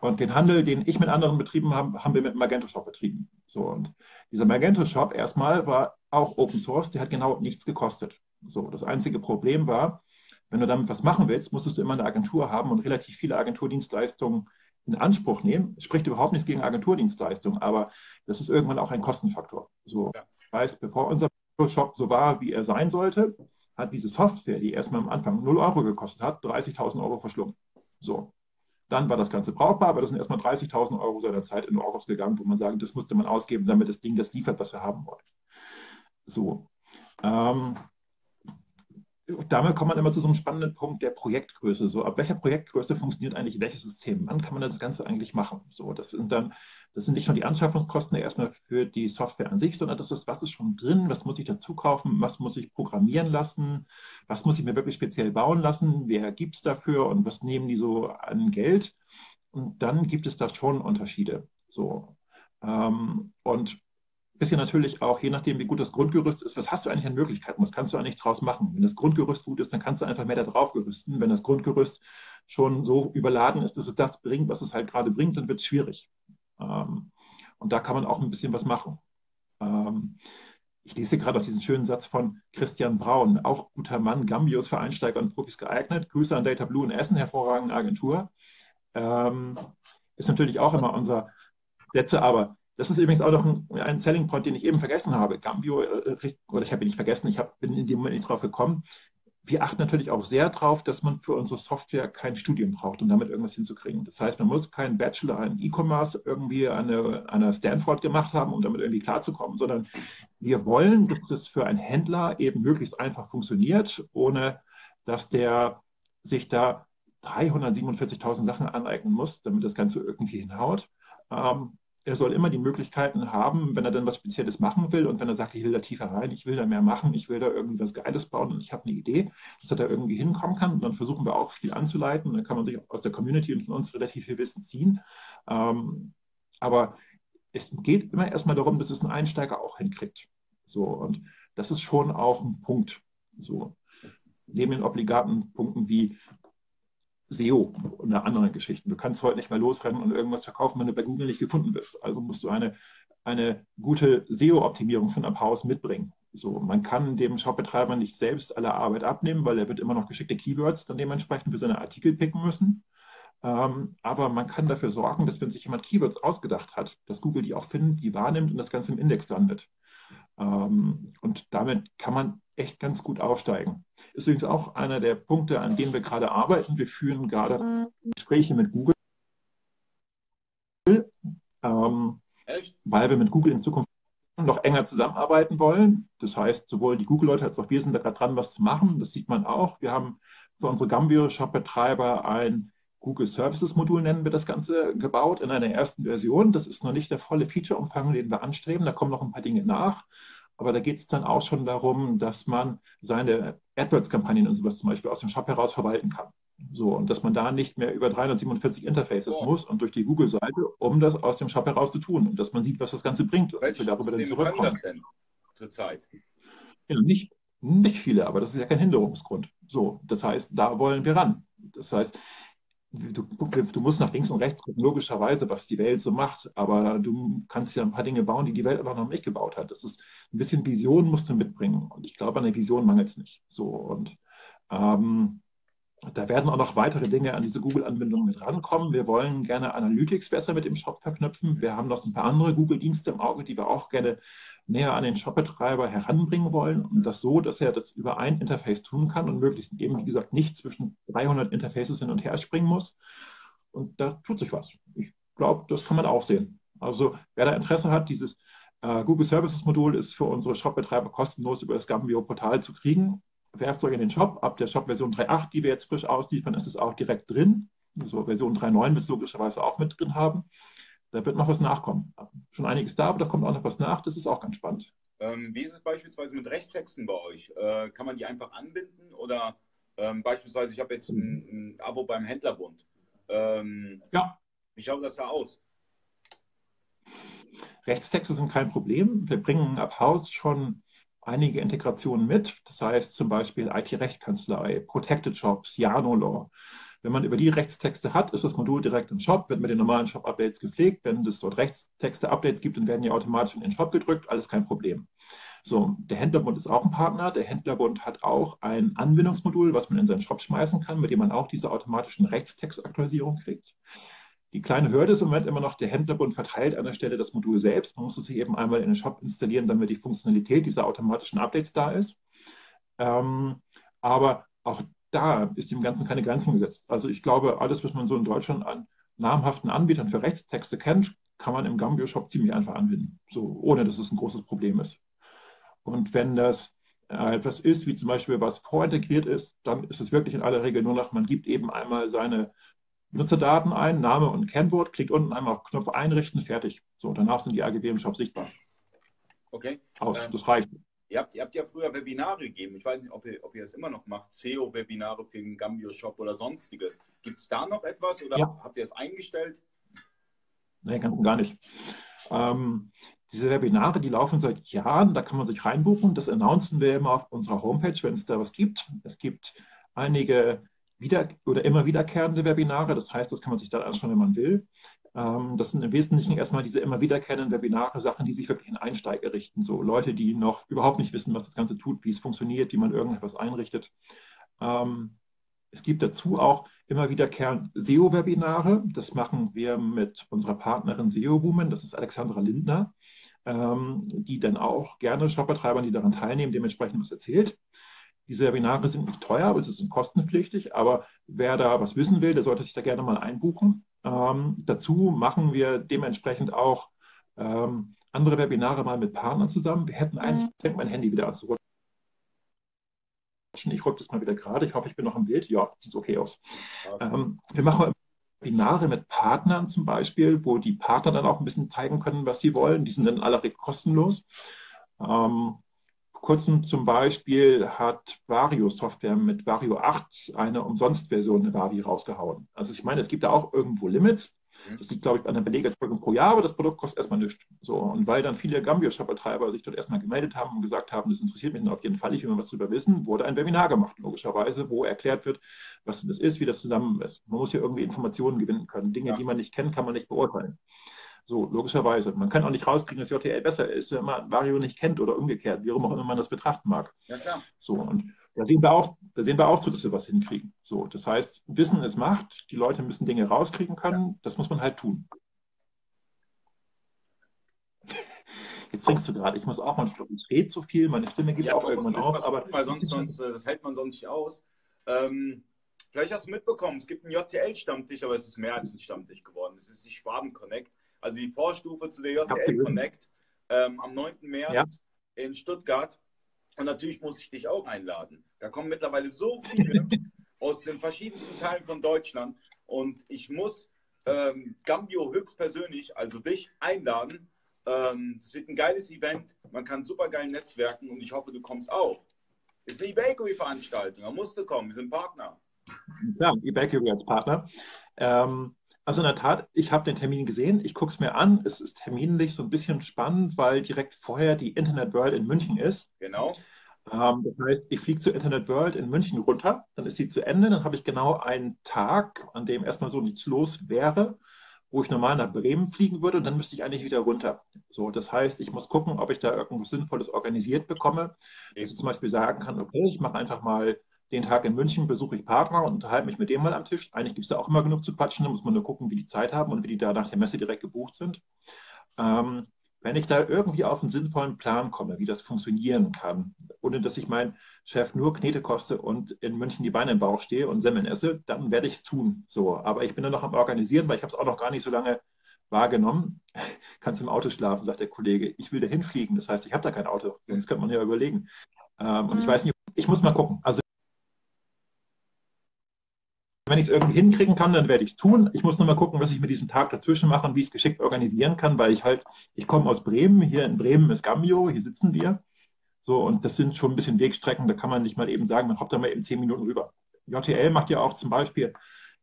Und den Handel, den ich mit anderen betrieben habe, haben wir mit Magento Shop betrieben. So. Und dieser Magento Shop erstmal war auch Open Source, der hat genau nichts gekostet. So. Das einzige Problem war, wenn du damit was machen willst, musstest du immer eine Agentur haben und relativ viele Agenturdienstleistungen in Anspruch nehmen. Spricht überhaupt nichts gegen Agenturdienstleistungen, aber das ist irgendwann auch ein Kostenfaktor. So, ja. heißt, bevor unser Shop so war, wie er sein sollte, hat diese Software, die erstmal am Anfang 0 Euro gekostet hat, 30.000 Euro verschlungen. So. Dann war das Ganze brauchbar, aber das sind erstmal 30.000 Euro seiner Zeit in Euros gegangen, wo man sagt, das musste man ausgeben, damit das Ding das liefert, was wir haben wollen. So. Ähm, damit kommt man immer zu so einem spannenden Punkt der Projektgröße. So, ab welcher Projektgröße funktioniert eigentlich welches System? Wann kann man das Ganze eigentlich machen? So, das sind dann, das sind nicht nur die Anschaffungskosten erstmal für die Software an sich, sondern das ist, was ist schon drin, was muss ich dazu kaufen, was muss ich programmieren lassen, was muss ich mir wirklich speziell bauen lassen, wer gibt es dafür und was nehmen die so an Geld? Und dann gibt es da schon Unterschiede. So. Ähm, und bisschen natürlich auch, je nachdem, wie gut das Grundgerüst ist, was hast du eigentlich an Möglichkeiten, was kannst du eigentlich draus machen? Wenn das Grundgerüst gut ist, dann kannst du einfach mehr da drauf gerüsten. Wenn das Grundgerüst schon so überladen ist, dass es das bringt, was es halt gerade bringt, dann wird es schwierig. Ähm, und da kann man auch ein bisschen was machen. Ähm, ich lese gerade auch diesen schönen Satz von Christian Braun, auch guter Mann, Gambios für Einsteiger und Profis geeignet. Grüße an Data Blue in Essen, hervorragende Agentur. Ähm, ist natürlich auch immer unser Sätze, aber das ist übrigens auch noch ein, ein, Selling Point, den ich eben vergessen habe. Gambio, äh, oder ich habe ihn nicht vergessen, ich hab, bin in dem Moment nicht drauf gekommen. Wir achten natürlich auch sehr darauf, dass man für unsere Software kein Studium braucht, um damit irgendwas hinzukriegen. Das heißt, man muss keinen Bachelor in E-Commerce irgendwie an einer Stanford gemacht haben, um damit irgendwie klarzukommen, sondern wir wollen, dass das für einen Händler eben möglichst einfach funktioniert, ohne dass der sich da 347.000 Sachen aneignen muss, damit das Ganze irgendwie hinhaut. Ähm, er soll immer die Möglichkeiten haben, wenn er dann was Spezielles machen will und wenn er sagt, ich will da tiefer rein, ich will da mehr machen, ich will da irgendwie was Geiles bauen und ich habe eine Idee, dass er da irgendwie hinkommen kann. Und dann versuchen wir auch viel anzuleiten. dann kann man sich aus der Community und von uns relativ viel Wissen ziehen. Ähm, aber es geht immer erstmal darum, dass es ein Einsteiger auch hinkriegt. So, und das ist schon auch ein Punkt. So, neben den obligaten Punkten wie SEO und andere Geschichten. Du kannst heute nicht mehr losrennen und irgendwas verkaufen, wenn du bei Google nicht gefunden bist. Also musst du eine, eine gute SEO-Optimierung von einem Haus mitbringen. So, man kann dem Shopbetreiber nicht selbst alle Arbeit abnehmen, weil er wird immer noch geschickte Keywords dann dementsprechend für seine Artikel picken müssen. Ähm, aber man kann dafür sorgen, dass wenn sich jemand Keywords ausgedacht hat, dass Google die auch findet, die wahrnimmt und das Ganze im Index landet. Ähm, und damit kann man echt ganz gut aufsteigen. Ist übrigens auch einer der Punkte, an denen wir gerade arbeiten. Wir führen gerade Gespräche mit Google. Ähm, weil wir mit Google in Zukunft noch enger zusammenarbeiten wollen. Das heißt, sowohl die Google-Leute als auch wir sind da gerade dran, was zu machen. Das sieht man auch. Wir haben für unsere Gambio-Shop-Betreiber ein Google Services Modul, nennen wir das Ganze, gebaut in einer ersten Version. Das ist noch nicht der volle Feature-Umfang, den wir anstreben. Da kommen noch ein paar Dinge nach. Aber da geht es dann auch schon darum, dass man seine AdWords-Kampagnen und sowas zum Beispiel aus dem Shop heraus verwalten kann. So, und dass man da nicht mehr über 347 Interfaces oh. muss und durch die Google-Seite, um das aus dem Shop heraus zu tun. Und dass man sieht, was das Ganze bringt. Welche darüber dann zurückkommen. das denn zurzeit? Ja, nicht, nicht viele, aber das ist ja kein Hinderungsgrund. So, das heißt, da wollen wir ran. Das heißt, du, du, musst nach links und rechts gucken, logischerweise, was die Welt so macht, aber du kannst ja ein paar Dinge bauen, die die Welt aber noch nicht gebaut hat. Das ist ein bisschen Vision musst du mitbringen und ich glaube, an der Vision mangelt es nicht. So und ähm, da werden auch noch weitere Dinge an diese Google-Anbindung mit rankommen. Wir wollen gerne Analytics besser mit dem Shop verknüpfen. Wir haben noch ein paar andere Google-Dienste im Auge, die wir auch gerne näher an den Shop-Betreiber heranbringen wollen und das so, dass er das über ein Interface tun kann und möglichst eben, wie gesagt, nicht zwischen 300 Interfaces hin und her springen muss. Und da tut sich was. Ich glaube, das kann man auch sehen. Also wer da Interesse hat, dieses äh, Google Services Modul ist für unsere Shop-Betreiber kostenlos über das Gambio-Portal zu kriegen. Werkzeug in den Shop. Ab der Shop-Version 3.8, die wir jetzt frisch ausliefern, ist es auch direkt drin. So Version 3.9 wird es logischerweise auch mit drin haben. Da wird noch was nachkommen. Schon einiges da, aber da kommt auch noch was nach. Das ist auch ganz spannend. Ähm, wie ist es beispielsweise mit Rechtstexten bei euch? Äh, kann man die einfach anbinden oder ähm, beispielsweise, ich habe jetzt ein, ein, Abo beim Händlerbund. Ähm, ja. Wie schaut das da aus? Rechtstexte sind kein Problem. Wir bringen ab Haus schon einige Integrationen mit. Das heißt zum Beispiel IT-Rechtkanzlei, Protected Shops, Jano Law. Wenn man über die Rechtstexte hat, ist das Modul direkt im Shop, wird mit den normalen Shop-Updates gepflegt. Wenn es dort Rechtstexte-Updates gibt, dann werden die automatisch in den Shop gedrückt, alles kein Problem. So, der Händlerbund ist auch ein Partner. Der Händlerbund hat auch ein Anbindungsmodul, was man in seinen Shop schmeißen kann, mit dem man auch diese automatischen Rechtstextaktualisierung kriegt. Die kleine Hürde ist im Moment immer noch, der Händlerbund verteilt an der Stelle das Modul selbst. Man muss es sich eben einmal in den Shop installieren, damit die Funktionalität dieser automatischen Updates da ist. Ähm, aber auch da ist dem Ganzen keine Grenzen gesetzt. Also ich glaube, alles, was man so in Deutschland an namhaften Anbietern für Rechtstexte kennt, kann man im Gambio-Shop ziemlich einfach anwenden, so ohne dass es ein großes Problem ist. Und wenn das äh, etwas ist, wie zum Beispiel was vorintegriert ist, dann ist es wirklich in aller Regel nur noch, man gibt eben einmal seine Nutzerdaten ein, Name und Kennwort, klickt unten einmal auf Knopf einrichten, fertig. So, danach sind die AGB im Shop sichtbar. Okay. Aus, ähm, das reicht. Ihr habt, ihr habt ja früher Webinare gegeben. Ich weiß nicht, ob ihr, ob ihr das immer noch macht. SEO-Webinare für den Gambio-Shop oder sonstiges. Gibt es da noch etwas oder ja. habt ihr es eingestellt? Nee, ganz und gar nicht. Ähm, diese Webinare, die laufen seit Jahren, da kann man sich reinbuchen. Das announcen wir immer auf unserer Homepage, wenn es da was gibt. Es gibt einige wieder oder immer wiederkehrende Webinare. Das heißt, das kann man sich dann anschauen, wenn man will. Ähm, das sind im Wesentlichen erstmal diese immer wiederkehrenden Webinare, Sachen, die sich wirklich in Einsteiger richten. So Leute, die noch überhaupt nicht wissen, was das Ganze tut, wie es funktioniert, wie man irgendetwas einrichtet. Ähm, es gibt dazu auch immer wiederkehrend SEO-Webinare. Das machen wir mit unserer Partnerin SEO Woman, das ist Alexandra Lindner, ähm, die dann auch gerne Shopbetreibern, die daran teilnehmen, dementsprechend was erzählt. Diese Webinare sind nicht teuer, aber sie sind kostenpflichtig. Aber wer da was wissen will, der sollte sich da gerne mal einbuchen. Ähm, dazu machen wir dementsprechend auch ähm, andere Webinare mal mit Partnern zusammen. Wir hätten eigentlich, fängt mein Handy wieder an zu rutschen. Ich rücke das mal wieder gerade. Ich hoffe, ich bin noch im Bild. Ja, sieht okay aus. Ähm, wir machen Webinare mit Partnern zum Beispiel, wo die Partner dann auch ein bisschen zeigen können, was sie wollen. Die sind dann alle kostenlos. Ähm, kurzem zum Beispiel hat Vario Software mit Vario 8 eine Umsonstversion der Vavi rausgehauen. Also ich meine, es gibt da auch irgendwo Limits. Mhm. Das liegt, glaube ich, an der Belegerzeugung pro Jahr, aber das Produkt kostet erstmal nichts. So, und weil dann viele Gambio-Shop-Betreiber sich dort erstmal gemeldet haben und gesagt haben, das interessiert mich auf jeden Fall, ich will was darüber wissen, wurde ein Webinar gemacht, logischerweise, wo erklärt wird, was das ist, wie das zusammen ist. Man muss hier irgendwie Informationen gewinnen können. Dinge, ja. die man nicht kennt, kann man nicht beurteilen. So, logischerweise. Man kann auch nicht rauskriegen, dass JTL besser ist, wenn man Vario nicht kennt oder umgekehrt, wie auch immer man das betrachten mag. Ja, klar. So, und da sehen wir auch, da sehen wir auch zu, dass wir was hinkriegen. So, das heißt, Wissen ist Macht, die Leute müssen Dinge rauskriegen können, das muss man halt tun. Jetzt trinkst du gerade, ich muss auch mal einen Schluck. Ich rede zu viel, meine Stimme geht ja, auch irgendwann auf. Aber weil sonst, sonst, äh, das hält man sonst nicht aus. Ähm, vielleicht hast du mitbekommen, es gibt einen JTL-Stammtisch, aber es ist mehr als ein Stammtisch geworden. Es ist die Schwaben Connect. Also die Vorstufe zu der JTL Connect ähm, am 9. März ja. in Stuttgart. Und natürlich muss ich dich auch einladen. Da kommen mittlerweile so viele aus den verschiedensten Teilen von Deutschland. Und ich muss ähm, Gambio höchstpersönlich, also dich, einladen. Ähm, das wird ein geiles Event. Man kann super geil netzwerken und ich hoffe, du kommst auch. Ist eine eBay-Veranstaltung. Da musst du kommen. Wir sind Partner. Ja, eBay als Partner. Ähm, also in der Tat, ich habe den Termin gesehen. Ich gucke es mir an. Es ist terminlich so ein bisschen spannend, weil direkt vorher die Internet World in München ist. Genau. Ähm, das heißt, ich fliege zur Internet World in München runter, dann ist sie zu Ende, dann habe ich genau einen Tag, an dem erstmal so nichts los wäre, wo ich normal nach Bremen fliegen würde und dann müsste ich eigentlich wieder runter. So, das heißt, ich muss gucken, ob ich da irgendwas Sinnvolles organisiert bekomme, dass ich zum Beispiel sagen kann, okay, ich mache einfach mal den Tag in München, besuche ich Partner und unterhalte mich mit dem mal am Tisch. Eigentlich gibt es da auch immer genug zu quatschen, da muss man nur gucken, wie die Zeit haben und wie die da nach der Messe direkt gebucht sind. Ähm, wenn ich da irgendwie auf einen sinnvollen Plan komme, wie das funktionieren kann, ohne dass ich meinen Chef nur Knete koste und in München die Beine im Bauch stehe und Semmeln esse, dann werde ich es tun. So, aber ich bin da noch am Organisieren, weil ich habe es auch noch gar nicht so lange wahrgenommen. Kannst im Auto schlafen, sagt der Kollege. Ich will da hinfliegen. Das heißt, ich habe da kein Auto. Sonst könnte man ja überlegen. Ähm, und ich mhm. weiß nicht, ich muss mal gucken. Also wenn ich es irgendwie hinkriegen kann, dann werde ich es tun. Ich muss nur mal gucken, was ich mit diesem Tag dazwischen mache und wie ich es geschickt organisieren kann, weil ich halt, ich komme aus Bremen, hier in Bremen ist Gambio, hier sitzen wir. So, und das sind schon ein bisschen Wegstrecken, da kann man nicht mal eben sagen, man hoppt da mal eben zehn Minuten rüber. JTL macht ja auch zum Beispiel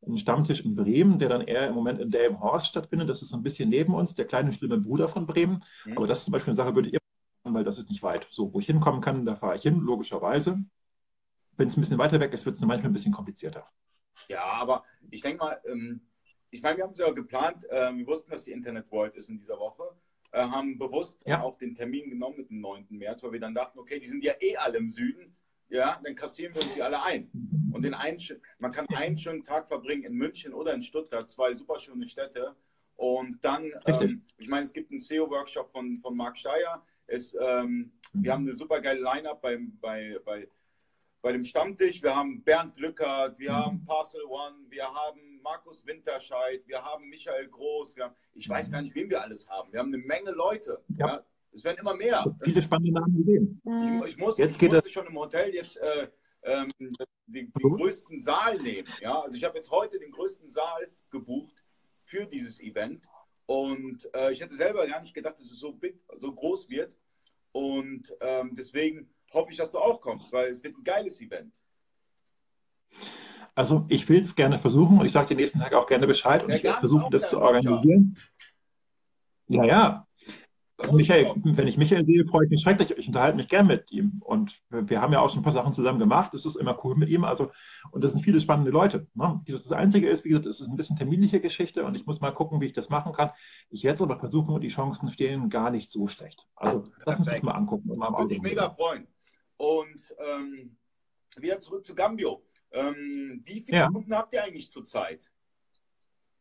einen Stammtisch in Bremen, der dann eher im Moment in Delmenhorst stattfindet. Das ist so ein bisschen neben uns, der kleine schlimme Bruder von Bremen. Mhm. Aber das ist zum Beispiel eine Sache, würde ich immer machen, weil das ist nicht weit. So, wo ich hinkommen kann, da fahre ich hin, logischerweise. Wenn es ein bisschen weiter weg ist, wird es manchmal ein bisschen komplizierter. Ja, aber ich denke mal, ähm, ich meine, wir haben es ja geplant, äh, wir wussten, dass die Internet World ist in dieser Woche, äh, haben bewusst ja. auch den Termin genommen mit dem 9. März, weil wir dann dachten, okay, die sind ja eh alle im Süden, ja, dann kassieren wir uns die alle ein. Und den einen, man kann einen schönen Tag verbringen in München oder in Stuttgart, zwei super schöne Städte. Und dann, ähm, ich meine, es gibt einen SEO-Workshop von, von Marc Steyer. Es, ähm, wir haben eine super geile Line-Up bei, bei, bei bei dem Stammtisch. Wir haben Bernd Glückert, wir haben Parcel One, wir haben Markus Winterscheid, wir haben Michael Groß, haben, ich weiß gar nicht, wen wir alles haben. Wir haben eine Menge Leute. Ja. ja. Es werden immer mehr. Viele spannende Namen gesehen. Ich, ich musste, jetzt ich musste schon im Hotel jetzt äh, ähm, den, den größten Saal nehmen. Ja? Also ich habe jetzt heute den größten Saal gebucht für dieses Event. Und äh, ich hätte selber gar nicht gedacht, dass es so, big, so groß wird. Und ähm, deswegen hoffe ich, dass du auch kommst, weil es wird ein geiles Event. Also ich will es gerne versuchen und ich sage den nächsten Tag auch gerne Bescheid und ja, ich werde versuchen, das zu organisieren. Ja, ja. Michael, wenn ich Michael sehe, freue ich mich schrecklich. Ich unterhalte mich gern mit ihm. Und wir haben ja auch schon ein paar Sachen zusammen gemacht. Es ist immer cool mit ihm. Also, und das sind viele spannende Leute. Ne? Das Einzige ist, wie gesagt, es ist ein bisschen terminliche Geschichte und ich muss mal gucken, wie ich das machen kann. Ich werde es aber versuchen und die Chancen stehen gar nicht so schlecht. Also, lass uns das mal angucken. Würde mich mega freuen. Und ähm, wieder zurück zu Gambio. Ähm, wie viele ja. Kunden habt ihr eigentlich zurzeit?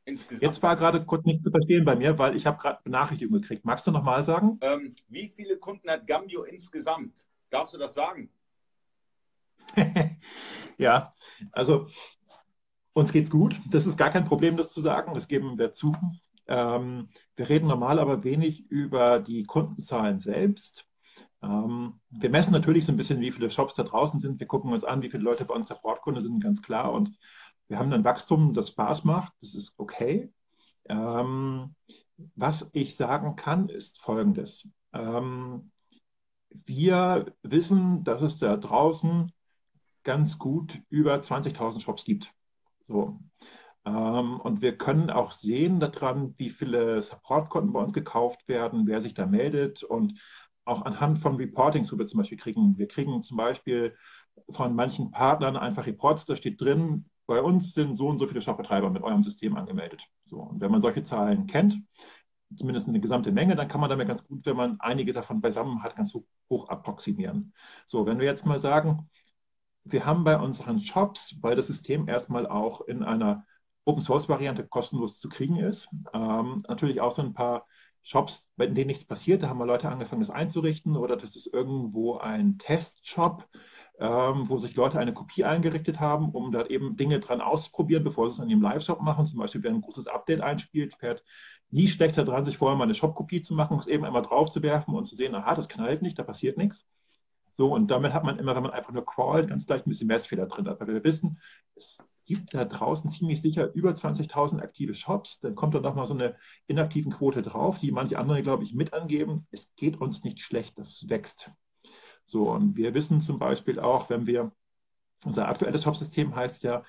Insgesamt? Jetzt war gerade kurz nichts zu verstehen bei mir, weil ich habe gerade Benachrichtigungen gekriegt. Magst du nochmal sagen? Ähm, wie viele Kunden hat Gambio insgesamt? Darfst du das sagen? ja, also uns geht's gut. Das ist gar kein Problem, das zu sagen. Das geben wir zu. Ähm, wir reden normal aber wenig über die Kundenzahlen selbst. Ähm, wir messen natürlich so ein bisschen, wie viele Shops da draußen sind. Wir gucken uns an, wie viele Leute bei uns Supportkunde sind, ganz klar. Und wir haben ein Wachstum, das Spaß macht. Das ist okay. Ähm, was ich sagen kann, ist Folgendes. Ähm, wir wissen, dass es da draußen ganz gut über 20.000 Shops gibt. So. Und wir können auch sehen daran, wie viele Supportkonten bei uns gekauft werden, wer sich da meldet. Und auch anhand von Reportings, wo wir zum Beispiel kriegen, wir kriegen zum Beispiel von manchen Partnern einfach Reports, da steht drin, bei uns sind so und so viele Shopbetreiber mit eurem System angemeldet. So, und wenn man solche Zahlen kennt, zumindest eine gesamte Menge, dann kann man damit ganz gut, wenn man einige davon beisammen hat, ganz hoch approximieren. So, wenn wir jetzt mal sagen, wir haben bei unseren Shops, weil das System erstmal auch in einer Open Source Variante kostenlos zu kriegen ist, ähm, natürlich auch so ein paar Shops, bei denen nichts passiert, da haben wir Leute angefangen, das einzurichten oder das ist irgendwo ein Testshop, ähm, wo sich Leute eine Kopie eingerichtet haben, um da eben Dinge dran auszuprobieren, bevor sie es in ihrem Live-Shop machen. Zum Beispiel, wer ein großes Update einspielt, fährt nie schlechter dran, sich vorher mal eine Shop-Kopie zu machen, es eben einmal drauf zu werfen und zu sehen, aha, das knallt nicht, da passiert nichts. So, und damit hat man immer, wenn man einfach nur crawlt, ganz leicht ein bisschen Messfehler drin. Aber wir wissen, es gibt da draußen ziemlich sicher über 20.000 aktive Shops. Dann kommt da nochmal so eine inaktiven Quote drauf, die manche andere, glaube ich, mit angeben. Es geht uns nicht schlecht, das wächst. So, und wir wissen zum Beispiel auch, wenn wir, unser aktuelles Shopsystem heißt ja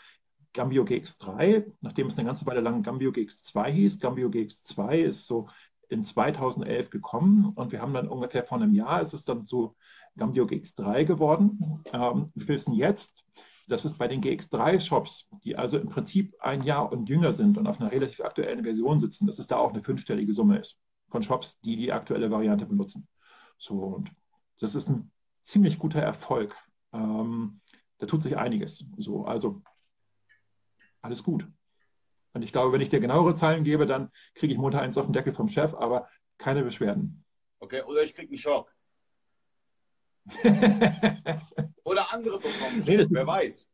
Gambio GX3, nachdem es eine ganze Weile lang Gambio GX2 hieß. Gambio GX2 ist so in 2011 gekommen und wir haben dann ungefähr vor einem Jahr, ist es dann so Gambio GX3 geworden. Ähm, wir wissen jetzt, dass es bei den GX3-Shops, die also im Prinzip ein Jahr und jünger sind und auf einer relativ aktuellen Version sitzen, dass es da auch eine fünfstellige Summe ist von Shops, die die aktuelle Variante benutzen. So, und das ist ein ziemlich guter Erfolg. Ähm, da tut sich einiges. So, also alles gut. Und ich glaube, wenn ich dir genauere Zahlen gebe, dann kriege ich munter eins auf den Deckel vom Chef, aber keine Beschwerden. Okay, oder ich kriege einen Schock. Oder andere bekommen. Nee, wer weiß.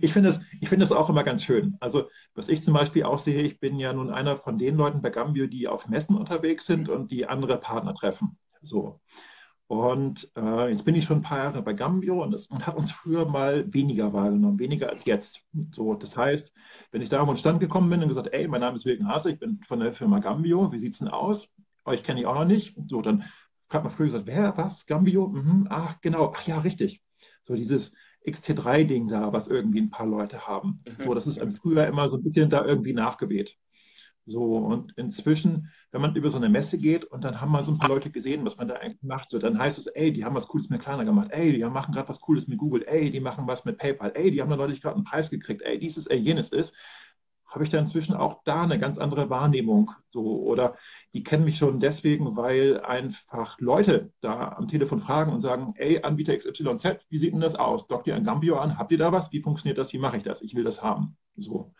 Ich finde es ich find auch immer ganz schön. Also, was ich zum Beispiel auch sehe, ich bin ja nun einer von den Leuten bei Gambio, die auf Messen unterwegs sind und die andere Partner treffen. So. Und äh, jetzt bin ich schon ein paar Jahre bei Gambio und es hat uns früher mal weniger wahrgenommen, weniger als jetzt. So, das heißt, wenn ich da auf den Stand gekommen bin und gesagt, ey, mein Name ist Wilken Hase, ich bin von der Firma Gambio, wie sieht es denn aus? Euch kenne ich auch noch nicht. So, dann hat man früher gesagt, wer, was, Gambio? Mhm, ach, genau, ach ja, richtig. So dieses XT3-Ding da, was irgendwie ein paar Leute haben. Mhm. So, das ist früher immer so ein bisschen da irgendwie nachgeweht. So, und inzwischen, wenn man über so eine Messe geht und dann haben mal so ein paar Leute gesehen, was man da eigentlich macht, so, dann heißt es, ey, die haben was Cooles mit Kleiner gemacht, ey, die machen gerade was Cooles mit Google, ey, die machen was mit PayPal, ey, die haben da neulich gerade einen Preis gekriegt, ey, dieses, ey, jenes ist habe ich da inzwischen auch da eine ganz andere Wahrnehmung. So, oder die kennen mich schon deswegen, weil einfach Leute da am Telefon fragen und sagen, ey, Anbieter XYZ, wie sieht denn das aus? Dockt ihr ein Gambio an? Habt ihr da was? Wie funktioniert das? Wie mache ich das? Ich will das haben. So.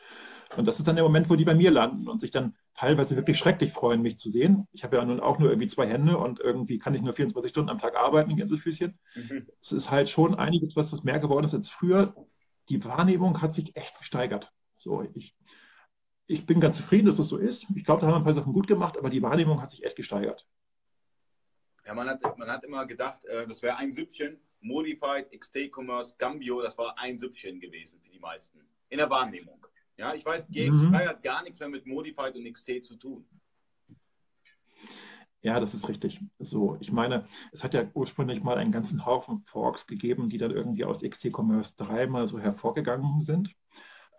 Und das ist dann der Moment, wo die bei mir landen und sich dann teilweise wirklich schrecklich freuen, mich zu sehen. Ich habe ja nun auch nur irgendwie zwei Hände und irgendwie kann ich nur 24 Stunden am Tag arbeiten, Gänsefüßchen. Mhm. Es ist halt schon einiges, was das mehr geworden ist als früher. Die Wahrnehmung hat sich echt gesteigert. So, ich ich bin ganz zufrieden, dass das so ist. Ich glaube, da haben wir ein paar Sachen gut gemacht, aber die Wahrnehmung hat sich echt gesteigert. Ja, man hat, man hat immer gedacht, äh, das wäre ein Süppchen. Modified, XT Commerce, Gambio, das war ein Süppchen gewesen für die meisten. In der Wahrnehmung. Ja, ich weiß, GX3 mhm. hat gar nichts mehr mit Modified und XT zu tun. Ja, das ist richtig. So, ich meine, es hat ja ursprünglich mal einen ganzen Haufen Forks gegeben, die dann irgendwie aus XT Commerce 3 mal so hervorgegangen sind.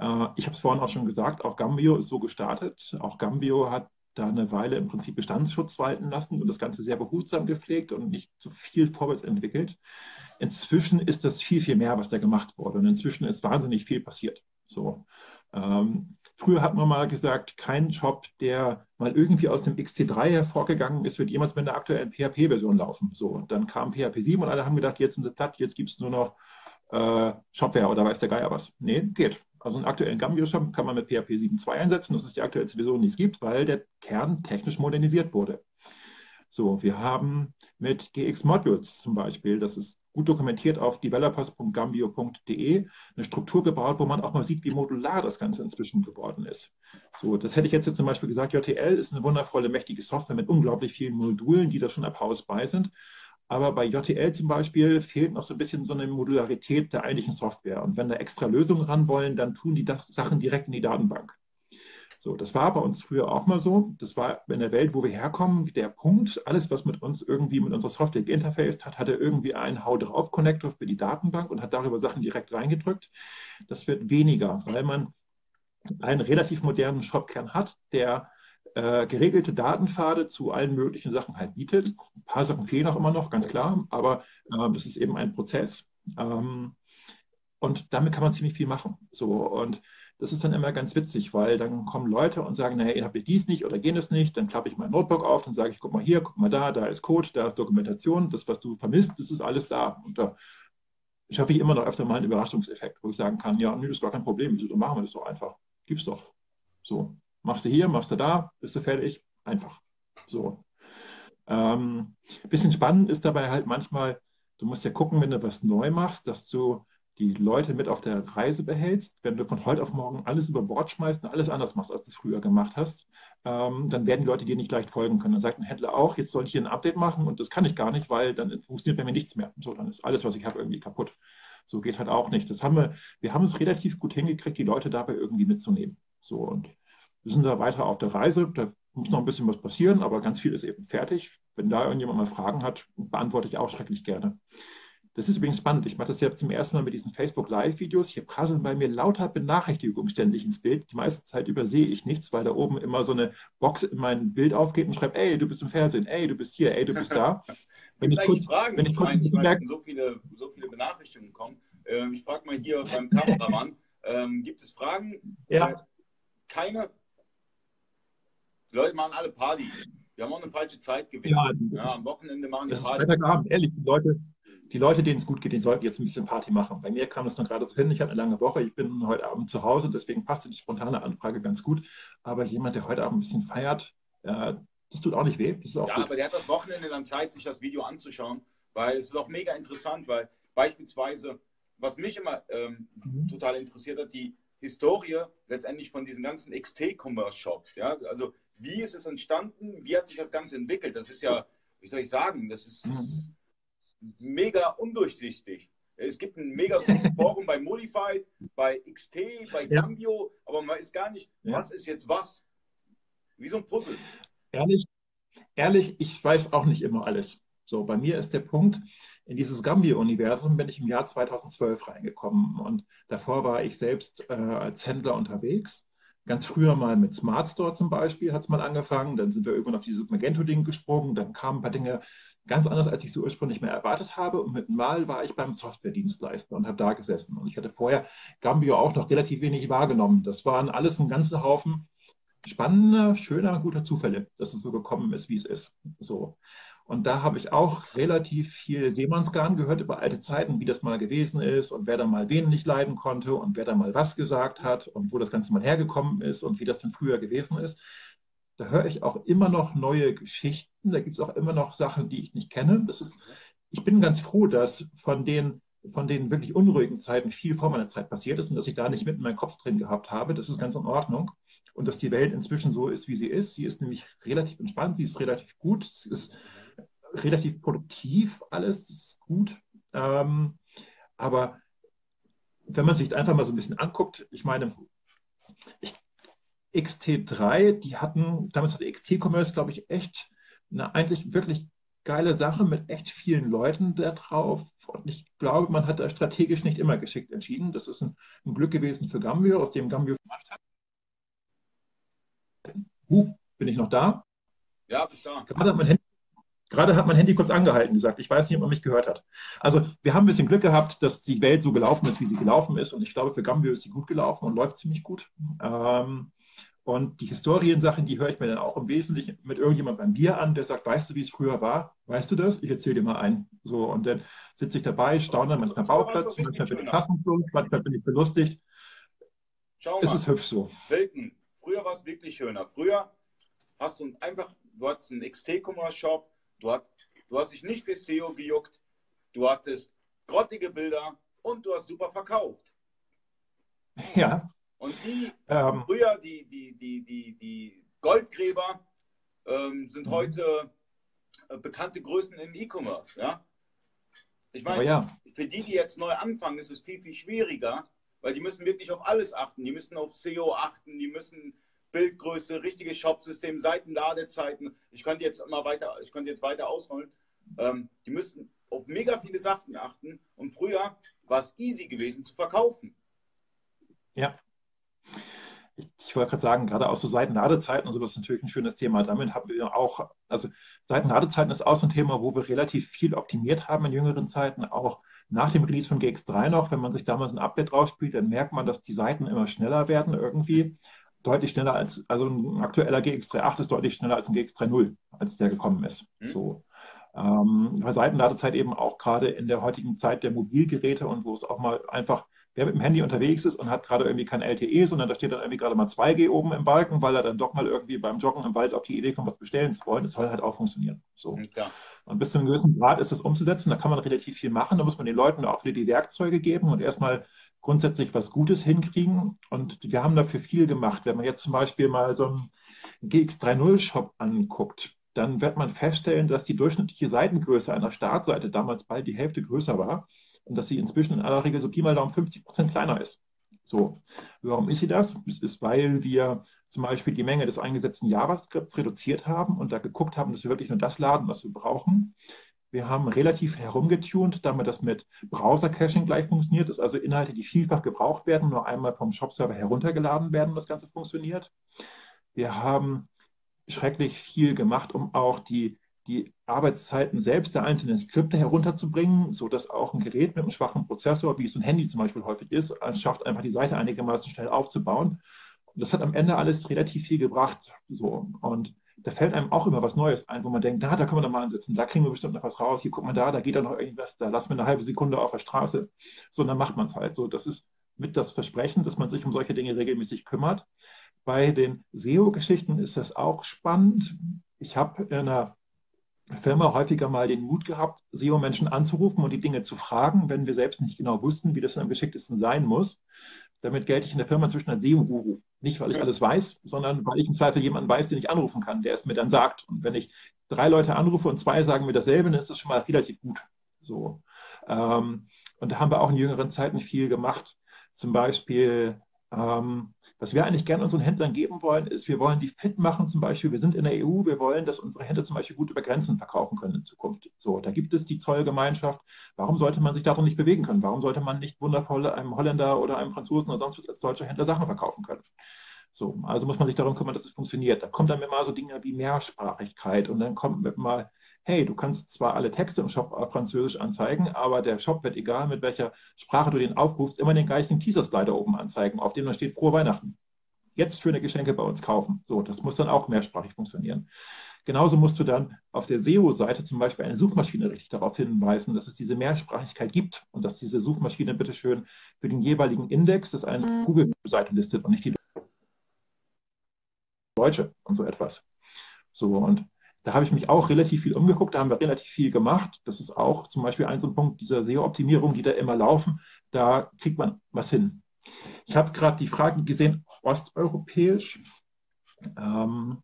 Äh, ich habe es vorhin auch schon gesagt, auch Gambio ist so gestartet. Auch Gambio hat da eine Weile im Prinzip Bestandsschutz walten lassen und das Ganze sehr behutsam gepflegt und nicht zu viel vorwärts entwickelt. Inzwischen ist das viel, viel mehr, was da gemacht wurde. Und inzwischen ist wahnsinnig viel passiert. So. Ähm, früher hat man mal gesagt, kein Job, der mal irgendwie aus dem XT3 hervorgegangen ist, wird jemals mit einer aktuellen PHP-Version laufen. So, dann kam PHP 7 und alle haben gedacht, jetzt sind sie platt, jetzt gibt es nur noch äh, Shopware oder weiß der Geier was. Nee, geht. Also einen aktuellen Gambio-Shop kann man mit PHP 7.2 einsetzen. Das ist die aktuellste Version, die es gibt, weil der Kern technisch modernisiert wurde. So, wir haben mit GX Modules zum Beispiel, das ist gut dokumentiert auf developers.gambio.de, eine Struktur gebaut, wo man auch mal sieht, wie modular das Ganze inzwischen geworden ist. So, das hätte ich jetzt, jetzt zum Beispiel gesagt, JTL ist eine wundervolle, mächtige Software mit unglaublich vielen Modulen, die da schon ab Haus bei sind. Aber bei JTL zum Beispiel fehlt noch so ein bisschen so eine Modularität der eigentlichen Software. Und wenn da extra Lösungen ran wollen, dann tun die Sachen direkt in die Datenbank. So, das war bei uns früher auch mal so. Das war in der Welt, wo wir herkommen, der Punkt. Alles, was mit uns irgendwie mit unserer Software geinterfaced hat, hatte irgendwie einen Hau drauf Connector für die Datenbank und hat darüber Sachen direkt reingedrückt. Das wird weniger, weil man einen relativ modernen Shopkern hat, der äh, geregelte Datenpfade zu allen möglichen Sachen halt bietet. Ein paar Sachen fehlen auch immer noch, ganz klar, aber äh, das ist eben ein Prozess. Ähm, und damit kann man ziemlich viel machen. So, und das ist dann immer ganz witzig, weil dann kommen Leute und sagen, naja, ihr habt ihr dies nicht oder jenes nicht, dann klappe ich mein Notebook auf, dann sage ich, guck mal hier, guck mal da, da ist Code, da ist Dokumentation, das, was du vermisst, das ist alles da. Und da schaffe ich immer noch öfter mal einen Überraschungseffekt, wo ich sagen kann, ja, nö, das ist gar kein Problem, wieso, dann machen wir das doch einfach. Gibt's doch. So. Machst du hier, machst du da, bist du fertig. Einfach. So. Ähm, bisschen spannend ist dabei halt manchmal, du musst ja gucken, wenn du was neu machst, dass du die Leute mit auf der Reise behältst, wenn du von heute auf morgen alles über Bord schmeißt und alles anders machst, als du es früher gemacht hast, ähm, dann werden die Leute dir nicht leicht folgen können. Dann sagt ein Händler auch, jetzt soll ich hier ein Update machen und das kann ich gar nicht, weil dann funktioniert bei mir nichts mehr. So, dann ist alles, was ich habe, irgendwie kaputt. So geht halt auch nicht. Das haben wir, wir haben es relativ gut hingekriegt, die Leute dabei irgendwie mitzunehmen. So und wir sind da weiter auf der Reise. Da muss noch ein bisschen was passieren, aber ganz viel ist eben fertig. Wenn da irgendjemand mal Fragen hat, beantworte ich auch schrecklich gerne. Das ist übrigens spannend. Ich mache das ja zum ersten Mal mit diesen Facebook Live-Videos. Hier prasseln bei mir lauter Benachrichtigungen ständig ins Bild. Die meiste Zeit übersehe ich nichts, weil da oben immer so eine Box in mein Bild aufgeht und schreibt, ey, du bist im Fernsehen, ey, du bist hier, ey, du bist da. Wenn ich kurz, Fragen? Wenn ich, kurz meine, ich so, viele, so viele Benachrichtigungen kommen. Ähm, ich frage mal hier beim Kameramann, ähm, gibt es Fragen? Ja. Keine? Die Leute machen alle Party. Wir haben auch eine falsche Zeit gewählt. Ja, ja, am Wochenende machen die Party. Freitagabend, ehrlich, die Leute, die Leute, denen es gut geht, die sollten jetzt ein bisschen Party machen. Bei mir kam es noch gerade so hin. Ich hatte eine lange Woche. Ich bin heute Abend zu Hause, deswegen passte die spontane Anfrage ganz gut. Aber jemand, der heute Abend ein bisschen feiert, äh, das tut auch nicht weh. ja, gut. aber der hat das Wochenende dann Zeit, sich das Video anzuschauen, weil es ist auch mega interessant, weil beispielsweise, was mich immer ähm, mhm. total interessiert hat, die Historie letztendlich von diesen ganzen XT-Commerce-Shops. Ja? Also wie ist es entstanden? Wie hat sich das Ganze entwickelt? Das ist ja, wie soll ich sagen, das ist, das ist mega undurchsichtig. Es gibt ein mega großes Forum bei Modified, bei XT, bei Cambio, ja. aber man ist gar nicht, ja. was ist jetzt was? Wie so ein Puzzle. Ehrlich, ehrlich, ich weiß auch nicht immer alles. So, bei mir ist der Punkt, in dieses Gambio-Universum bin ich im Jahr 2012 reingekommen und davor war ich selbst äh, als Händler unterwegs. Ganz früher mal mit Smart Store zum Beispiel hat es mal angefangen, dann sind wir irgendwann auf dieses Magento-Ding gesprungen, dann kamen ein paar Dinge ganz anders, als ich so ursprünglich mehr erwartet habe. Und mit Mal war ich beim Softwaredienstleister und habe da gesessen. Und ich hatte vorher Gambio auch noch relativ wenig wahrgenommen. Das waren alles ein ganzer Haufen spannender, schöner, guter Zufälle, dass es so gekommen ist, wie es ist. So. Und da habe ich auch relativ viel Seemannsgarn gehört über alte Zeiten, wie das mal gewesen ist und wer da mal wen nicht leiden konnte und wer da mal was gesagt hat und wo das Ganze mal hergekommen ist und wie das denn früher gewesen ist da höre ich auch immer noch neue Geschichten, da gibt es auch immer noch Sachen, die ich nicht kenne. Das ist, ich bin ganz froh, dass von den, von den wirklich unruhigen Zeiten viel vor meiner Zeit passiert ist und dass ich da nicht mitten meinen Kopf drin gehabt habe. Das ist ganz in Ordnung. Und dass die Welt inzwischen so ist, wie sie ist. Sie ist nämlich relativ entspannt, sie ist relativ gut, es ist relativ produktiv, alles ist gut. Ähm, aber wenn man sich einfach mal so ein bisschen anguckt, ich meine, ich XT3, die hatten, damals hatte XT-Commerce, glaube ich, echt eine eigentlich wirklich geile Sache mit echt vielen Leuten da drauf. Und ich glaube, man hat da strategisch nicht immer geschickt entschieden. Das ist ein, ein Glück gewesen für Gambio, aus dem Gambio gemacht hat. Huf, bin ich noch da? Ja, bis da. Gerade mein Handy, gerade hat mein Handy kurz angehalten gesagt. Ich weiß nicht, ob man mich gehört hat. Also, wir haben ein bisschen Glück gehabt, dass die Welt so gelaufen ist, wie sie gelaufen ist. Und ich glaube, für Gambio ist sie gut gelaufen und läuft ziemlich gut. Ähm, und die Historiensachen, die höre ich mir dann auch im Wesentlichen mit irgendjemand beim Bier an, der sagt, weißt du, wie es früher war? Weißt du das? Ich erzähle dir mal ein. So, und dann sitze ich dabei, staune manchmal Bauplatz, manchmal bin ich kassenlos, manchmal bin ich belustigt. Schau mal. Es ist hübsch so. Wilken. Früher war es wirklich schöner. Früher hast du einfach, du hattest einen XT-Commerce-Shop, du, hat, du hast dich nicht für SEO gejuckt, du hattest grottige Bilder und du hast super verkauft. Ja. Und die ähm, früher, die, die, die, die, die Goldgräber, ähm, sind mhm. heute äh, bekannte Größen im E-Commerce. Ja? Ich meine, ja. für die, die jetzt neu anfangen, ist es viel, viel schwieriger, weil die müssen wirklich auf alles achten. Die müssen auf SEO achten, die müssen Bildgröße, richtiges Shopsystem, Seitenladezeiten. Ich könnte jetzt mal weiter, ich könnte jetzt weiter ausholen. Ähm, die müssen auf mega viele Sachen achten. Und früher war es easy gewesen zu verkaufen. Ja, ich wollte gerade sagen, gerade aus so Seitenladezeiten und so, das ist natürlich ein schönes Thema. Damit haben wir auch, also Seitenladezeiten ist auch so ein Thema, wo wir relativ viel optimiert haben in jüngeren Zeiten, auch nach dem Release von GX3 noch. Wenn man sich damals ein Update drauf spielt, dann merkt man, dass die Seiten immer schneller werden irgendwie. Deutlich schneller als, also ein aktueller GX38 ist deutlich schneller als ein GX30, als der gekommen ist. Mhm. So. Ähm, bei Seitenladezeit eben auch gerade in der heutigen Zeit der Mobilgeräte und wo es auch mal einfach wer mit dem Handy unterwegs ist und hat gerade irgendwie kein LTE, sondern da steht dann irgendwie gerade mal 2G oben im Balken, weil er dann doch mal irgendwie beim Joggen im Wald auf die Idee kommt, was bestellen zu wollen, das soll halt auch funktionieren. So. Ja. Und bis zu einem gewissen Grad ist das umzusetzen, da kann man relativ viel machen, da muss man den Leuten auch wieder die Werkzeuge geben und erstmal grundsätzlich was Gutes hinkriegen. Und wir haben dafür viel gemacht. Wenn man jetzt zum Beispiel mal so einen GX30-Shop anguckt, dann wird man feststellen, dass die durchschnittliche Seitengröße einer Startseite damals bald die Hälfte größer war und dass sie inzwischen in aller Regel so Pi mal Daumen 50 Prozent kleiner ist. So, warum ist sie das? Es ist, weil wir zum Beispiel die Menge des eingesetzten JavaScripts reduziert haben und da geguckt haben, dass wir wirklich nur das laden, was wir brauchen. Wir haben relativ herumgetunt, damit das mit Browser-Caching gleich funktioniert, dass also Inhalte, die vielfach gebraucht werden, nur einmal vom Shop-Server heruntergeladen werden das Ganze funktioniert. Wir haben schrecklich viel gemacht, um auch die, die Arbeitszeiten selbst der einzelnen Skripte herunterzubringen, sodass auch ein Gerät mit einem schwachen Prozessor, wie es ein Handy zum Beispiel häufig ist, schafft, einfach die Seite einigermaßen schnell aufzubauen. Und das hat am Ende alles relativ viel gebracht. So. Und da fällt einem auch immer was Neues ein, wo man denkt, da, da können wir noch mal ansetzen, da kriegen wir bestimmt noch was raus, hier guck mal da, da geht dann noch irgendwas, da lassen wir eine halbe Sekunde auf der Straße. So, und dann macht man es halt. So, das ist mit das Versprechen, dass man sich um solche Dinge regelmäßig kümmert. Bei den SEO-Geschichten ist das auch spannend. Ich habe in einer Firma häufiger mal den Mut gehabt, SEO-Menschen anzurufen und die Dinge zu fragen, wenn wir selbst nicht genau wussten, wie das am geschicktesten sein muss. Damit gelte ich in der Firma inzwischen als SEO-Guru. Nicht, weil ich alles weiß, sondern weil ich im Zweifel jemanden weiß, den ich anrufen kann, der es mir dann sagt. Und wenn ich drei Leute anrufe und zwei sagen mir dasselbe, dann ist das schon mal relativ gut. So. Ähm, und da haben wir auch in jüngeren Zeiten viel gemacht. Zum Beispiel ähm, was wir eigentlich gerne unseren Händlern geben wollen, ist, wir wollen die fit machen, zum Beispiel, wir sind in der EU, wir wollen, dass unsere Händler zum Beispiel gut über Grenzen verkaufen können in Zukunft. So, da gibt es die Zollgemeinschaft. Warum sollte man sich darum nicht bewegen können? Warum sollte man nicht wundervoll einem Holländer oder einem Franzosen oder sonst was als deutscher Händler Sachen verkaufen können? So, also muss man sich darum kümmern, dass es funktioniert. Da kommt dann immer so Dinge wie Mehrsprachigkeit und dann kommt mal hey, du kannst zwar alle Texte im Shop auf Französisch anzeigen, aber der Shop wird, egal mit welcher Sprache du den aufrufst, immer den gleichen Teaser-Slider oben anzeigen, auf dem dann steht Frohe Weihnachten. Jetzt schöne Geschenke bei uns kaufen. So, das muss dann auch mehrsprachig funktionieren. Genauso musst du dann auf der SEO-Seite zum Beispiel eine Suchmaschine richtig darauf hinweisen, dass es diese Mehrsprachigkeit gibt und dass diese Suchmaschine bitteschön für den jeweiligen Index das eine mhm. Google-Seite listet und nicht die deutsche und so etwas. So, und da habe ich mich auch relativ viel umgeguckt, da haben wir relativ viel gemacht. Das ist auch zum Beispiel ein so ein Punkt dieser SEO-Optimierung, die da immer laufen. Da kriegt man was hin. Ich habe gerade die Frage gesehen, osteuropäisch. Ähm,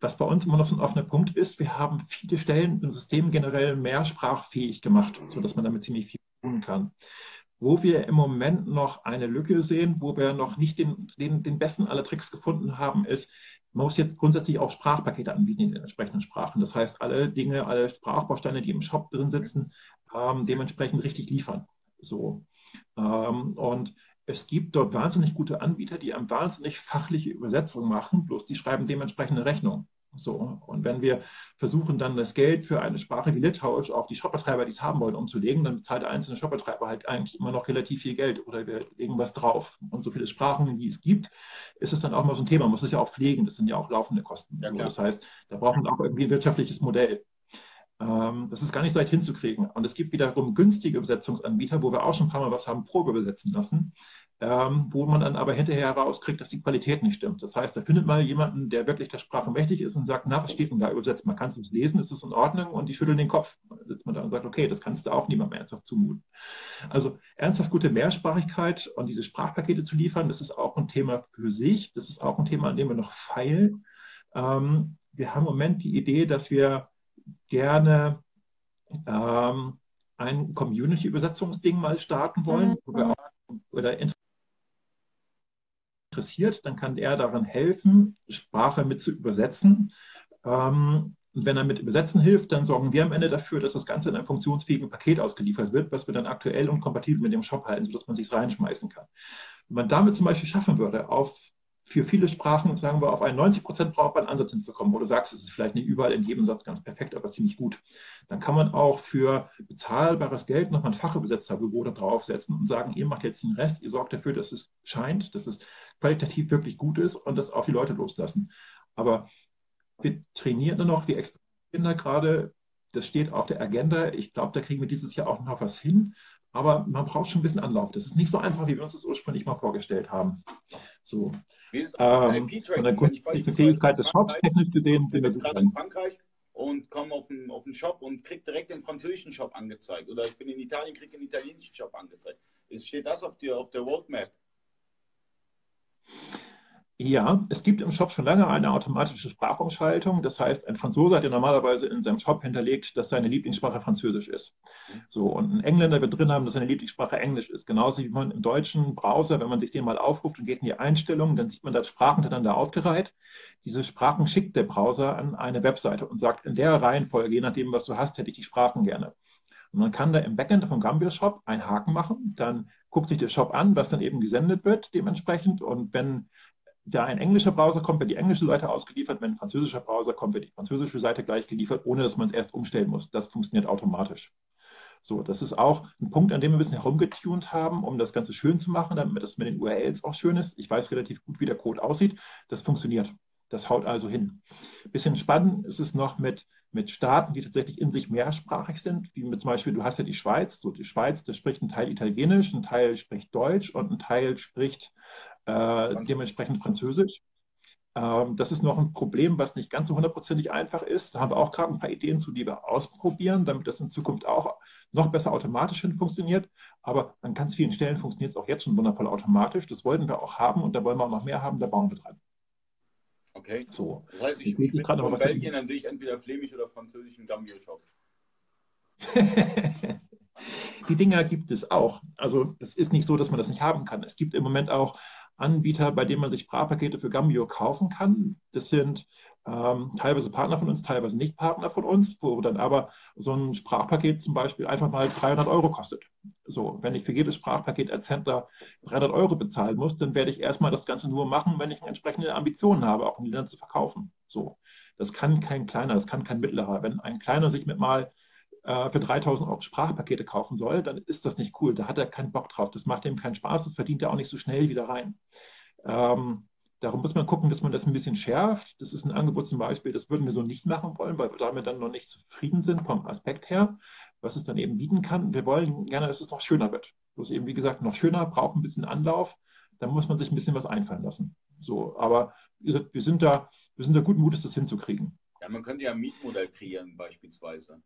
was bei uns immer noch so ein offener Punkt ist, wir haben viele Stellen im System generell mehrsprachfähig gemacht, sodass man damit ziemlich viel tun kann. Wo wir im Moment noch eine Lücke sehen, wo wir noch nicht den, den, den besten aller Tricks gefunden haben, ist, man muss jetzt grundsätzlich auch Sprachpakete anbieten in den entsprechenden Sprachen. Das heißt, alle Dinge, alle Sprachbausteine, die im Shop drin sitzen, ähm, dementsprechend richtig liefern. So. Ähm, und es gibt dort wahnsinnig gute Anbieter, die einem wahnsinnig fachliche Übersetzungen machen, bloß die schreiben dementsprechend eine Rechnung. So. Und wenn wir versuchen, dann das Geld für eine Sprache wie Litauisch auf die Shopbetreiber, die es haben wollen, umzulegen, dann bezahlt der einzelne Shopbetreiber halt eigentlich immer noch relativ viel Geld oder wir legen was drauf. Und so viele Sprachen, wie es gibt, ist es dann auch mal so ein Thema. Man muss es ja auch pflegen. Das sind ja auch laufende Kosten. Ja, das heißt, da braucht man auch irgendwie ein wirtschaftliches Modell. Ähm, das ist gar nicht so leicht hinzukriegen. Und es gibt wiederum günstige Übersetzungsanbieter, wo wir auch schon ein paar Mal was haben Probe übersetzen lassen ähm, wo man dann aber hinterher herauskriegt, dass die Qualität nicht stimmt. Das heißt, da findet man jemanden, der wirklich der Sprache mächtig ist und sagt, na, was steht denn da übersetzt? Man kann es nicht lesen, ist es in Ordnung? Und die schütteln den Kopf. Dann sitzt man da und sagt, okay, das kannst du auch niemandem ernsthaft zumuten. Also ernsthaft gute Mehrsprachigkeit und diese Sprachpakete zu liefern, das ist auch ein Thema für sich. Das ist auch ein Thema, an dem wir noch feilen. Ähm, wir haben im Moment die Idee, dass wir gerne ähm, ein Community-Übersetzungsding mal starten wollen, mhm. wo wir auch oder interessiert, dann kann er daran helfen, Sprache mit zu übersetzen. Ähm, und wenn er mit Übersetzen hilft, dann sorgen wir am Ende dafür, dass das Ganze in einem funktionsfähigen Paket ausgeliefert wird, was wir dann aktuell und kompatibel mit dem Shop halten, sodass man sich reinschmeißen kann. Wenn man damit zum Beispiel schaffen würde, auf für viele Sprachen, sagen wir, auf einen 90 Prozent brauchbaren Ansatz hinzukommen, wo du sagst, es ist vielleicht nicht überall in jedem Satz ganz perfekt, aber ziemlich gut, dann kann man auch für bezahlbares Geld nochmal ein Fachübersetzergebot draufsetzen und sagen, ihr macht jetzt den Rest, ihr sorgt dafür, dass es scheint, dass es qualitativ wirklich gut ist und das auch die Leute loslassen. Aber wir trainieren da noch, wir experimentieren da gerade, das steht auf der Agenda. Ich glaube, da kriegen wir dieses Jahr auch noch was hin. aber man braucht schon ein bisschen Anlauf. Das ist nicht so einfach, wie wir uns das ursprünglich mal vorgestellt haben. So. Wie ist Ähm, von der Fähigkeit des Shops technisch gesehen sind bin wir gerade in Frankreich und komme auf den, auf den Shop und kriege direkt den französischen Shop angezeigt. Oder ich bin in Italien, kriege den italienischen Shop angezeigt. Ist, steht das auf der, auf der Roadmap? Ja, es gibt im Shop schon lange eine automatische Sprachumschaltung. Das heißt, ein Franzose hat ja normalerweise in seinem Shop hinterlegt, dass seine Lieblingssprache Französisch ist. So, und ein Engländer wird drin haben, dass seine Lieblingssprache Englisch ist. Genauso wie man im deutschen Browser, wenn man sich den mal aufruft und geht in die Einstellungen, dann sieht man da Sprachen miteinander aufgereiht. Diese Sprachen schickt der Browser an eine Webseite und sagt, in der Reihenfolge, je nachdem, was du hast, hätte ich die Sprachen gerne. Und man kann da im Backend vom Gambio Shop einen Haken machen, dann guckt sich der Shop an, was dann eben gesendet wird dementsprechend. Und wenn da ein englischer Browser kommt, wird die englische Seite ausgeliefert. Wenn ein französischer Browser kommt, wird die französische Seite gleich geliefert, ohne dass man es erst umstellen muss. Das funktioniert automatisch. So, das ist auch ein Punkt, an dem wir ein bisschen herumgetunt haben, um das Ganze schön zu machen, damit das mit den URLs auch schön ist. Ich weiß relativ gut, wie der Code aussieht. Das funktioniert. Das haut also hin. Bisschen spannend ist es noch mit, mit Staaten, die tatsächlich in sich mehrsprachig sind, wie zum Beispiel, du hast ja die Schweiz. So, die Schweiz, das spricht ein Teil Italienisch, ein Teil spricht Deutsch und ein Teil spricht äh, dementsprechend Französisch. Ähm, das ist noch ein Problem, was nicht ganz so hundertprozentig einfach ist. Da haben wir auch gerade ein paar Ideen zu, die wir ausprobieren, damit das in Zukunft auch noch besser automatisch hin funktioniert. Aber an ganz vielen Stellen funktioniert es auch jetzt schon wundervoll automatisch. Das wollten wir auch haben und da wollen wir auch noch mehr haben, da bauen wir dran. Okay. So. Das heißt, ich, Ich bin gerade noch was Belgien, dann sehe ich entweder flämisch oder französischen Gambio-Shop. Die Dinger gibt es auch. Also es ist nicht so, dass man das nicht haben kann. Es gibt im Moment auch Anbieter, bei denen man sich Sprachpakete für Gambio kaufen kann. Das sind ähm, teilweise Partner von uns, teilweise nicht Partner von uns, wo dann aber so ein Sprachpaket zum Beispiel einfach mal 300 Euro kostet. So, wenn ich für jedes Sprachpaket als Händler 300 Euro bezahlen muss, dann werde ich erstmal das Ganze nur machen, wenn ich entsprechende Ambitionen habe, auch in Ländern zu verkaufen. So, das kann kein kleiner, das kann kein mittlerer. Wenn ein kleiner sich mit mal äh, für 3000 Euro Sprachpakete kaufen soll, dann ist das nicht cool. Da hat er keinen Bock drauf. Das macht ihm keinen Spaß. Das verdient er auch nicht so schnell wieder rein. Ähm, darum muss man gucken, dass man das ein bisschen schärft. Das ist ein Angebot zum Beispiel, das würden wir so nicht machen wollen, weil wir damit dann noch nicht zufrieden sind vom Aspekt her, was es dann eben bieten kann. Wir wollen gerne, dass es noch schöner wird. Bloß eben, wie gesagt, noch schöner, braucht ein bisschen Anlauf. Da muss man sich ein bisschen was einfallen lassen. So, aber wir sind da, wir sind da guten Mutes, das hinzukriegen. Ja, man könnte ja ein Mietmodell kreieren, beispielsweise.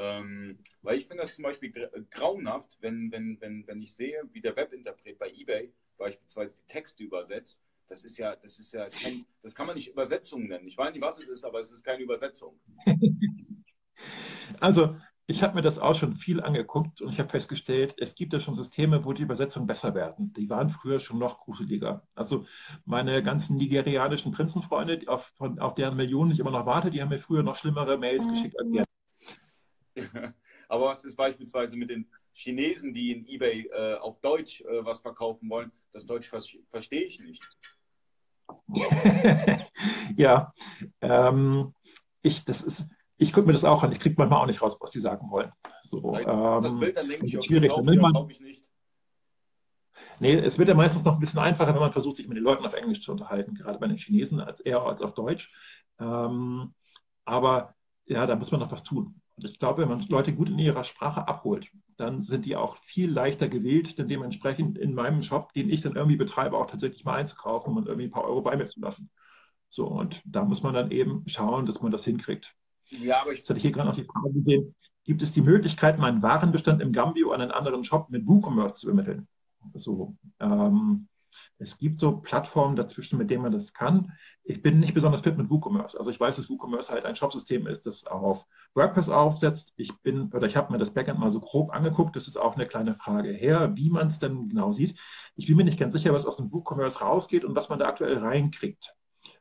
Ähm, weil ich finde das zum Beispiel gra- grauenhaft, wenn, wenn, wenn, wenn ich sehe, wie der Webinterpret bei eBay beispielsweise die Texte übersetzt. Das ist ja, das ist ja kein, das kann man nicht Übersetzung nennen. Ich weiß nicht, was es ist, aber es ist keine Übersetzung. Also, ich habe mir das auch schon viel angeguckt und ich habe festgestellt, es gibt ja schon Systeme, wo die Übersetzungen besser werden. Die waren früher schon noch gruseliger. Also meine ganzen nigerianischen Prinzenfreunde, auf, von, auf deren Millionen ich immer noch warte, die haben mir früher noch schlimmere Mails geschickt als jetzt. aber was ist beispielsweise mit den Chinesen, die in eBay äh, auf Deutsch äh, was verkaufen wollen? Das Deutsch ver- verstehe ich nicht. ja, ähm, ich, das ist, ich gucke mir das auch an. Ich kriege manchmal auch nicht raus, was die sagen wollen. So, Das ähm, Bild, dann denke ich, das okay, ich kaufe ich nicht. Nee, es wird ja meistens noch ein bisschen einfacher, wenn man versucht, sich mit den Leuten auf Englisch zu unterhalten, gerade bei den Chinesen als eher als auf Deutsch. Ähm, aber ja, da muss man noch was tun. Und ich glaube, wenn man Leute gut in ihrer Sprache abholt, dann sind die auch viel leichter gewählt, denn dementsprechend in meinem Shop, den ich dann irgendwie betreibe, auch tatsächlich mal einzukaufen und irgendwie ein paar Euro bei mir zu lassen. So, und da muss man dann eben schauen, dass man das hinkriegt. Ja, aber ich, Jetzt hatte ich hier gerade noch die Frage gesehen, gibt es die Möglichkeit, meinen Warenbestand im Gambio an einen anderen Shop mit WooCommerce zu übermitteln? So, ähm, es gibt so Plattformen dazwischen, mit denen man das kann. Ich bin nicht besonders fit mit WooCommerce. Also ich weiß, dass WooCommerce halt ein Shopsystem ist, das auf WordPress aufsetzt. Ich bin, oder ich habe mir das Backend mal so grob angeguckt. Das ist auch eine kleine Frage her, wie man es denn genau sieht. Ich bin mir nicht ganz sicher, was aus dem WooCommerce rausgeht und was man da aktuell reinkriegt.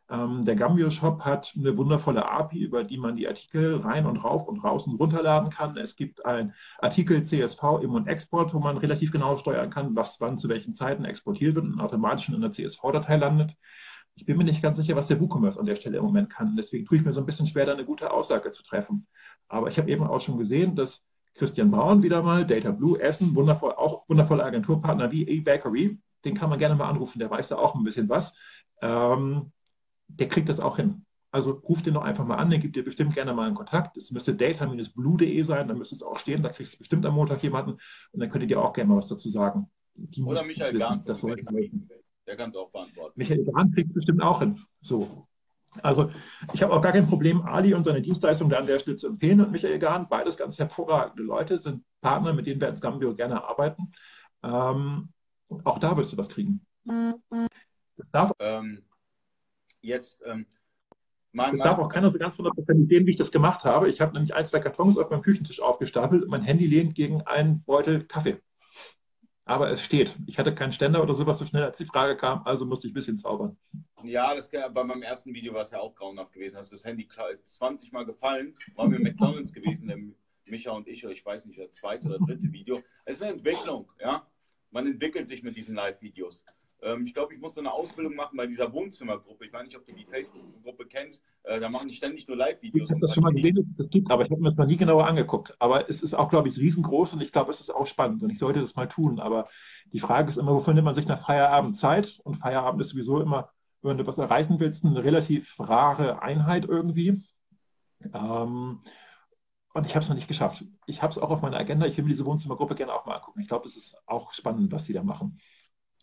Ähm, der Gambio Shop hat eine wundervolle API, über die man die Artikel rein und rauf und raus und runterladen kann. Es gibt ein Artikel CSV Im- und Export, wo man relativ genau steuern kann, was wann zu welchen Zeiten exportiert wird und automatisch in einer CSV-Datei landet. Ich bin mir nicht ganz sicher, was der WooCommerce an der Stelle im Moment kann. Deswegen tue ich mir so ein bisschen schwer, da eine gute Aussage zu treffen. Aber ich habe eben auch schon gesehen, dass Christian Braun wieder mal, Data Blue, Essen, wundervoll, auch wundervolle Agenturpartner wie eBakery, den kann man gerne mal anrufen, der weiß da auch ein bisschen was. Ähm, der kriegt das auch hin. Also ruft den doch einfach mal an, der gibt dir bestimmt gerne mal einen Kontakt. Es müsste data-blue.de sein, da müsste es auch stehen, da kriegst du bestimmt am Montag jemanden und dann könnt ihr dir auch gerne mal was dazu sagen. Die Oder Michael Gahn, das der kann es auch beantworten. Michael Gahn kriegt es bestimmt auch hin. So. Also ich habe auch gar kein Problem, Ali und seine Dienstleistung da an der Stelle zu empfehlen und Michael Gahn, beides ganz hervorragende Leute, sind Partner, mit denen wir als Gambio gerne arbeiten. Ähm, auch da wirst du was kriegen. Das darf, ähm, jetzt, ähm, mein, das darf auch keiner so ganz hundertprozentig sehen, wie ich das gemacht habe. Ich habe nämlich ein, zwei Kartons auf meinem Küchentisch aufgestapelt und mein Handy lehnt gegen einen Beutel Kaffee. Aber es steht. Ich hatte keinen Ständer oder sowas so schnell, als die Frage kam, also musste ich ein bisschen zaubern. Ja, das, bei meinem ersten Video war es ja auch grauenhaft gewesen. Hast du das Handy 20 Mal gefallen, waren wir McDonalds gewesen, der Micha und ich, oder ich weiß nicht, das zweite oder dritte Video. Es ist eine Entwicklung, ja. Man entwickelt sich mit diesen Live-Videos. Ähm, ich glaube, ich muss so eine Ausbildung machen bei dieser Wohnzimmergruppe. Ich weiß nicht, ob du die Facebook-Gruppe kennst. Äh, da machen die ständig nur Live-Videos. Ich habe das schon mal gesehen, dass es das gibt, aber ich habe mir das noch nie genauer angeguckt. Aber es ist auch, glaube ich, riesengroß und ich glaube, es ist auch spannend und ich sollte das mal tun. Aber die Frage ist immer, wofür nimmt man sich nach Feierabend Zeit? Und Feierabend ist sowieso immer, wenn du was erreichen willst, eine relativ rare Einheit irgendwie. Ähm, und ich habe es noch nicht geschafft. Ich habe es auch auf meiner Agenda. Ich will mir diese Wohnzimmergruppe gerne auch mal angucken. Ich glaube, es ist auch spannend, was sie da machen.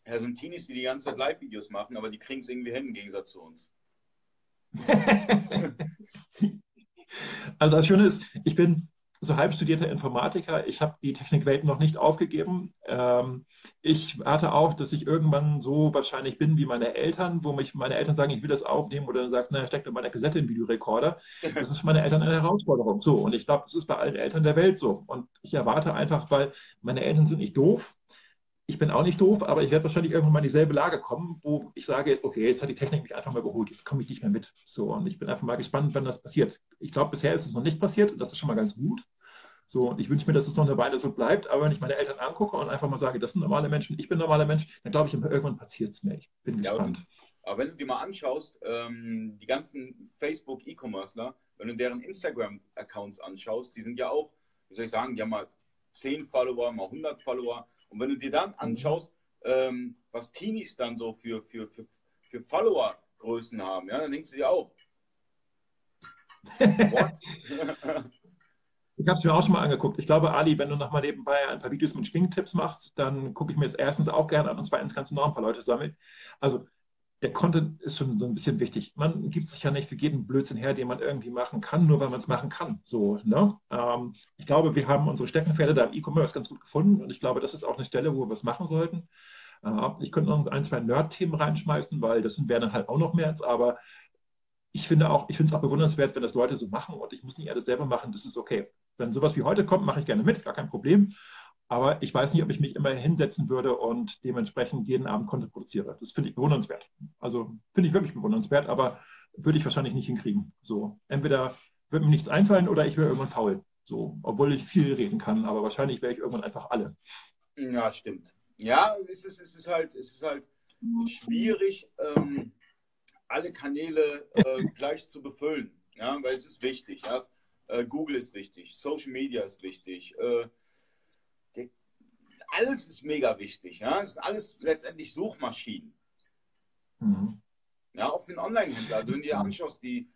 Ja, sind Teenies, die die ganze Zeit Live-Videos machen, aber die kriegen es irgendwie hin im Gegensatz zu uns. also das Schöne ist, ich bin so halb studierter Informatiker. Ich habe die Technikwelt noch nicht aufgegeben. Ähm, ich warte auch, dass ich irgendwann so wahrscheinlich bin wie meine Eltern, wo mich meine Eltern sagen, ich will das aufnehmen oder dann sagst, naja, steck doch meine Kassette im Videorekorder. Das ist für meine Eltern eine Herausforderung. So, und ich glaube, das ist bei allen Eltern der Welt so. Und ich erwarte einfach, weil meine Eltern sind nicht doof, ich bin auch nicht doof, aber ich werde wahrscheinlich irgendwann mal in dieselbe Lage kommen, wo ich sage jetzt, okay, jetzt hat die Technik mich einfach mal überholt, jetzt komme ich nicht mehr mit. So, und ich bin einfach mal gespannt, wann das passiert. Ich glaube, bisher ist es noch nicht passiert und das ist schon mal ganz gut. So, und ich wünsche mir, dass es noch eine Weile so bleibt, aber wenn ich meine Eltern angucke und einfach mal sage, das sind normale Menschen, ich bin ein normaler Mensch, dann glaube ich, irgendwann passiert es mir. Ich bin ja, gespannt. aber wenn du dir mal anschaust, ähm, die ganzen Facebook-E-Commercer, wenn du deren Instagram-Accounts anschaust, die sind ja auch, wie soll ich sagen, die haben mal 10 Follower, mal 100 Follower und wenn du dir dann mhm. anschaust, ähm, was Teenies dann so für, für, für, für Follower-Größen haben, ja, dann denkst du dir auch, what? Ich habe es mir auch schon mal angeguckt. Ich glaube, Ali, wenn du noch mal nebenbei ein paar Videos mit Schwingtipps machst, dann gucke ich mir es erstens auch gerne an und zweitens kannst du noch ein paar Leute sammeln. Also der Content ist schon so ein bisschen wichtig. Man gibt sich ja nicht für jeden Blödsinn her, den man irgendwie machen kann, nur weil man es machen kann. So, ne? Ähm, ich glaube, wir haben unsere Steckenpferde da im E-Commerce ganz gut gefunden und ich glaube, das ist auch eine Stelle, wo wir was machen sollten. Äh, ich könnte noch ein, zwei Nerd-Themen reinschmeißen, weil das wären dann halt auch noch mehr, aber ich finde auch, ich finde es auch bewundernswert, wenn das Leute so machen und ich muss nicht alles selber machen, das ist okay. Wenn sowas wie heute kommt, mache ich gerne mit, gar kein Problem. Aber ich weiß nicht, ob ich mich immer hinsetzen würde und dementsprechend jeden Abend Content produziere. Das finde ich bewundernswert. Also finde ich wirklich bewundernswert, aber würde ich wahrscheinlich nicht hinkriegen. So, entweder wird mir nichts einfallen oder ich wäre irgendwann faul. So, obwohl ich viel reden kann, aber wahrscheinlich wäre ich irgendwann einfach alle. Ja, stimmt. Ja, es ist, es ist halt, es ist halt schwierig, ähm, alle Kanäle äh, gleich zu befüllen. Ja, weil es ist wichtig. Ja? Äh, Google ist wichtig, Social Media ist wichtig. Äh, alles ist mega wichtig. Ja? Das sind alles letztendlich Suchmaschinen. Mhm. Ja, auch für einen Online-Händler. Also wenn du dir anschaust, die,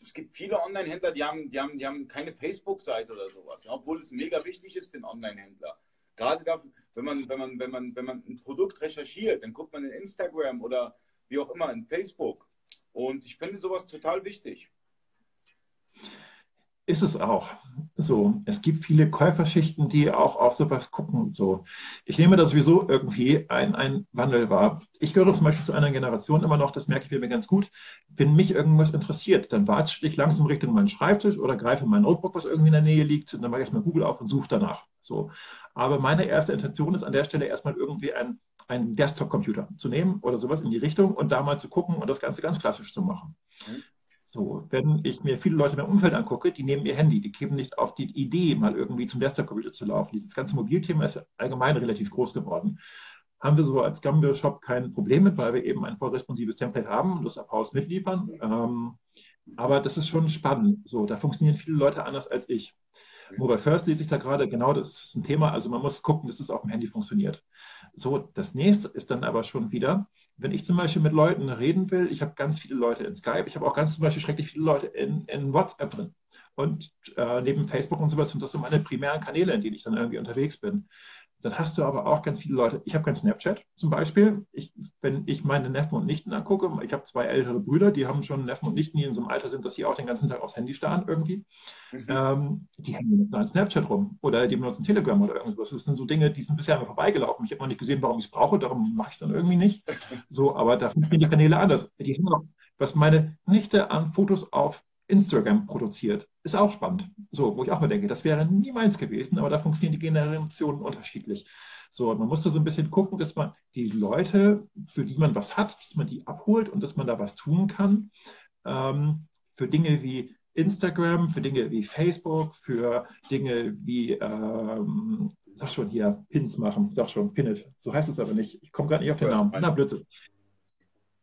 es gibt viele Online-Händler, die haben, die, haben, die haben keine Facebook-Seite oder sowas, ja? obwohl es mega wichtig ist für einen Online-Händler. Gerade dafür, wenn man, wenn, man, wenn, man, wenn man ein Produkt recherchiert, dann guckt man in Instagram oder wie auch immer in Facebook. Und ich finde sowas total wichtig. Ist es auch. So, es gibt viele Käuferschichten, die auch auf sowas gucken. So, ich nehme da sowieso irgendwie ein, ein Wandel wahr. Ich gehöre zum Beispiel zu einer Generation immer noch, das merke ich mir ganz gut. Wenn mich irgendwas interessiert, dann warte ich langsam Richtung meinen Schreibtisch oder greife mein Notebook, was irgendwie in der Nähe liegt, und dann mache ich mal Google auf und suche danach. So. Aber meine erste Intention ist an der Stelle erstmal irgendwie ein, einen Desktop-Computer zu nehmen oder sowas in die Richtung und da mal zu gucken und das Ganze ganz klassisch zu machen. Mhm. So, wenn ich mir viele Leute in meinem Umfeld angucke, die nehmen ihr Handy, die geben nicht auf die Idee, mal irgendwie zum Desktop-Computer zu laufen. Dieses ganze Mobilthema ist allgemein relativ groß geworden. Haben wir so als Gambio Shop kein Problem mit, weil wir eben ein vollresponsives Template haben und das ab Haus mitliefern. Ähm, aber das ist schon spannend. So, da funktionieren viele Leute anders als ich. Mobile First lese ich da gerade, genau das ist ein Thema. Also man muss gucken, dass es auf dem Handy funktioniert. So, das nächste ist dann aber schon wieder, wenn ich zum Beispiel mit Leuten reden will, ich habe ganz viele Leute in Skype, ich habe auch ganz zum Beispiel schrecklich viele Leute in, in WhatsApp drin. Und äh, neben Facebook und sowas sind das so meine primären Kanäle, in denen ich dann irgendwie unterwegs bin. Dann hast du aber auch ganz viele Leute. Ich habe kein Snapchat zum Beispiel. Ich, wenn ich meine Neffen und Nichten angucke, ich habe zwei ältere Brüder, die haben schon Neffen und Nichten, die in so einem Alter sind, dass sie auch den ganzen Tag aufs Handy starren irgendwie. Mhm. Ähm, die hängen mit Snapchat rum oder die benutzen Telegram oder irgendwas. Das sind so Dinge, die sind bisher mir vorbeigelaufen. Ich habe noch nicht gesehen, warum ich es brauche, darum mache ich es dann irgendwie nicht. So, aber da funktionieren die Kanäle anders. Die hängen noch, was meine Nichte an Fotos auf Instagram produziert. Ist auch spannend. So, wo ich auch mal denke, das wäre nie meins gewesen, aber da funktionieren die Generationen unterschiedlich. So, man muss da so ein bisschen gucken, dass man die Leute, für die man was hat, dass man die abholt und dass man da was tun kann. Ähm, für Dinge wie Instagram, für Dinge wie Facebook, für Dinge wie, ähm, sag schon hier, Pins machen, sag schon, Pin it. So heißt es aber nicht. Ich komme gerade nicht auf den Namen. Na, Blödsinn.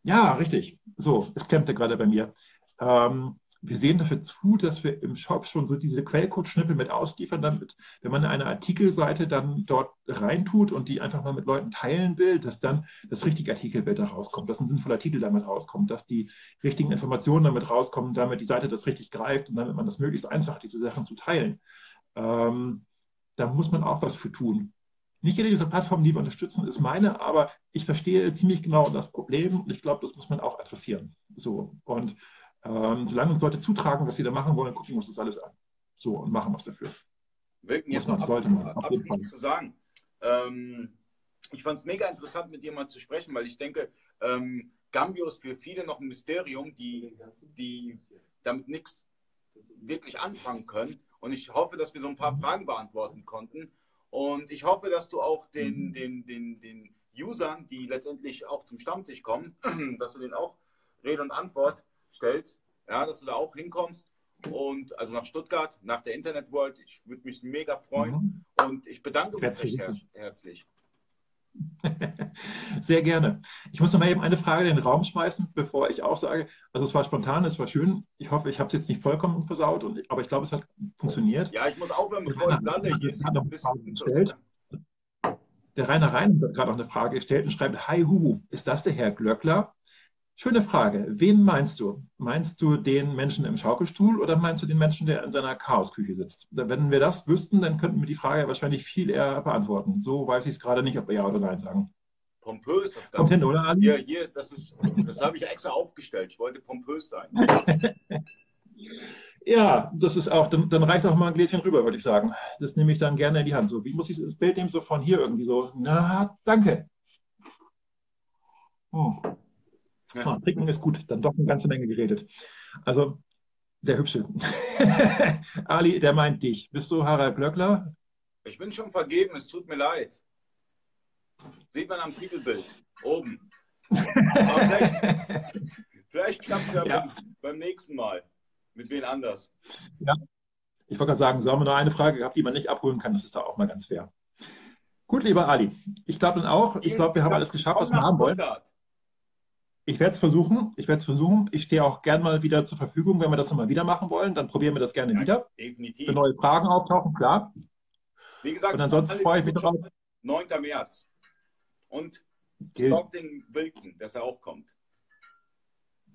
Ja, richtig. So, es klemmte gerade bei mir. Ähm, wir sehen dafür zu, dass wir im Shop schon so diese Quellcode-Schnippel mit ausliefern, damit, wenn man eine Artikelseite dann dort reintut und die einfach mal mit Leuten teilen will, dass dann das richtige Artikelbild da rauskommt, dass ein sinnvoller Artikel damit rauskommt, dass die richtigen Informationen damit rauskommen, damit die Seite das richtig greift und damit man das möglichst einfach, diese Sachen zu teilen. Ähm, da muss man auch was für tun. Nicht jede dieser Plattformen, die wir unterstützen, ist meine, aber ich verstehe ziemlich genau das Problem und ich glaube, das muss man auch adressieren. So. Und ähm, solange uns Leute zutragen, was sie da machen wollen, gucken wir uns das alles an. So, und machen was dafür. Wirken jetzt noch sollte man, abschließend zu sagen. Ähm, ich fand es mega interessant, mit dir mal zu sprechen, weil ich denke, ähm, Gambio ist für viele noch ein Mysterium, die, die damit nichts wirklich anfangen können. Und ich hoffe, dass wir so ein paar Fragen beantworten konnten. Und ich hoffe, dass du auch den, mhm. den, den, den Usern, die letztendlich auch zum Stammtisch kommen, dass du denen auch Rede und Antwort stellst, ja, dass du da auch hinkommst. Und also nach Stuttgart, nach der Internet World. Ich würde mich mega freuen. Mhm. Und ich bedanke mich recht her herzlich. Sehr gerne. Ich muss noch mal eben eine Frage in den Raum schmeißen, bevor ich auch sage, also es war spontan, es war schön. Ich hoffe, ich habe es jetzt nicht vollkommen versaut, und, aber ich glaube, es hat funktioniert. Ja, ich muss aufhören, bevor ich lande. Der Rainer Rein hat gerade noch eine Frage gestellt und schreibt, Hi Hu, ist das der Herr Glöckler? Schöne Frage. Wen meinst du? Meinst du den Menschen im Schaukelstuhl oder meinst du den Menschen, der in seiner Chaosküche sitzt? Wenn wir das wüssten, dann könnten wir die Frage wahrscheinlich viel eher beantworten. So weiß ich es gerade nicht, ob wir Ja oder Nein sagen. Pompös. Das Kommt hin, oder, Ali? Hier, hier, das ist, das habe ich extra aufgestellt. Ich wollte pompös sein. ja, das ist auch, dann, dann, reicht auch mal ein Gläschen rüber, würde ich sagen. Das nehme ich dann gerne in die Hand. So, wie muss ich das Bild nehmen? So von hier irgendwie so. Na, danke. Hm. Ja. Ah, trinken ist gut, dann doch eine ganze Menge geredet. Also der Hübsche. Ali, der meint dich. Bist du Harald Glöckler? Ich bin schon vergeben, es tut mir leid. Sieht man am Titelbild. Oben. vielleicht, vielleicht klappt es ja, ja. Beim, beim, nächsten Mal. Mit wen anders. Ja. Ich wollte gerade sagen, so haben wir noch eine Frage gehabt, die man nicht abholen kann. Das ist da auch mal ganz fair. Gut, lieber Ali. Ich glaube dann auch, ich glaube, wir haben alles geschafft, was wir haben wollen. Ich werde es versuchen. Ich werde es versuchen. Ich stehe auch gern mal wieder zur Verfügung, wenn wir das nochmal wieder machen wollen. Dann probieren wir das gerne ja, wieder. Definitiv. Wenn neue Fragen auftauchen, klar. Wie gesagt, und ansonsten freue ich mich drauf. 9. März. Und okay. Stock den Wilken, dass er auch kommt.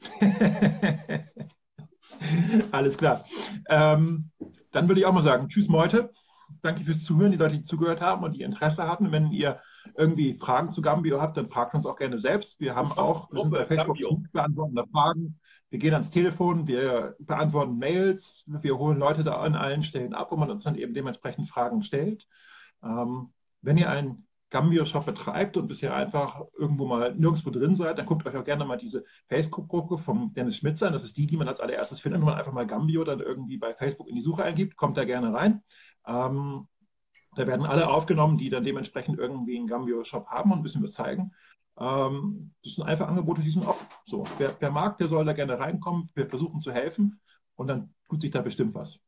Alles klar. Ähm, dann würde ich auch mal sagen, tschüss Meute. Danke fürs Zuhören, die Leute, die zugehört haben und die Interesse hatten. Wenn ihr irgendwie Fragen zu Gambio habt, dann fragt uns auch gerne selbst. Wir haben auch, wir sind bei Facebook beantworten Fragen. Wir gehen ans Telefon, wir beantworten Mails, wir holen Leute da an allen Stellen ab, wo man uns dann eben dementsprechend Fragen stellt. Ähm, wenn ihr einen Gambio-Shop betreibt und bisher einfach irgendwo mal nirgendwo drin seid, dann guckt euch auch gerne mal diese Facebook-Gruppe vom Dennis Schmitz an. Das ist die, die man als allererstes findet, wenn man einfach mal Gambio dann irgendwie bei Facebook in die Suche eingibt. Kommt da gerne rein. Ähm, da werden alle aufgenommen, die dann dementsprechend irgendwie einen Gambio-Shop haben und ein bisschen was zeigen. Ähm, das sind einfach Angebote, die sind offen. So, wer, wer, mag, der soll da gerne reinkommen. Wir versuchen zu helfen und dann tut sich da bestimmt was.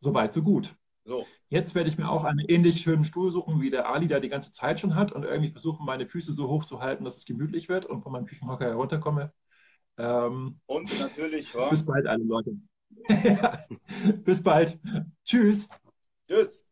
Soweit, so gut. So. Jetzt werde ich mir auch einen ähnlich schönen Stuhl suchen, wie der Ali da die ganze Zeit schon hat und irgendwie versuchen, meine Füße so hoch zu halten, dass es gemütlich wird und von meinem Küchenhocker herunterkomme. Ähm, und natürlich, ja. Bis bald, alle Leute. bis bald. Tschüss. Tschüss.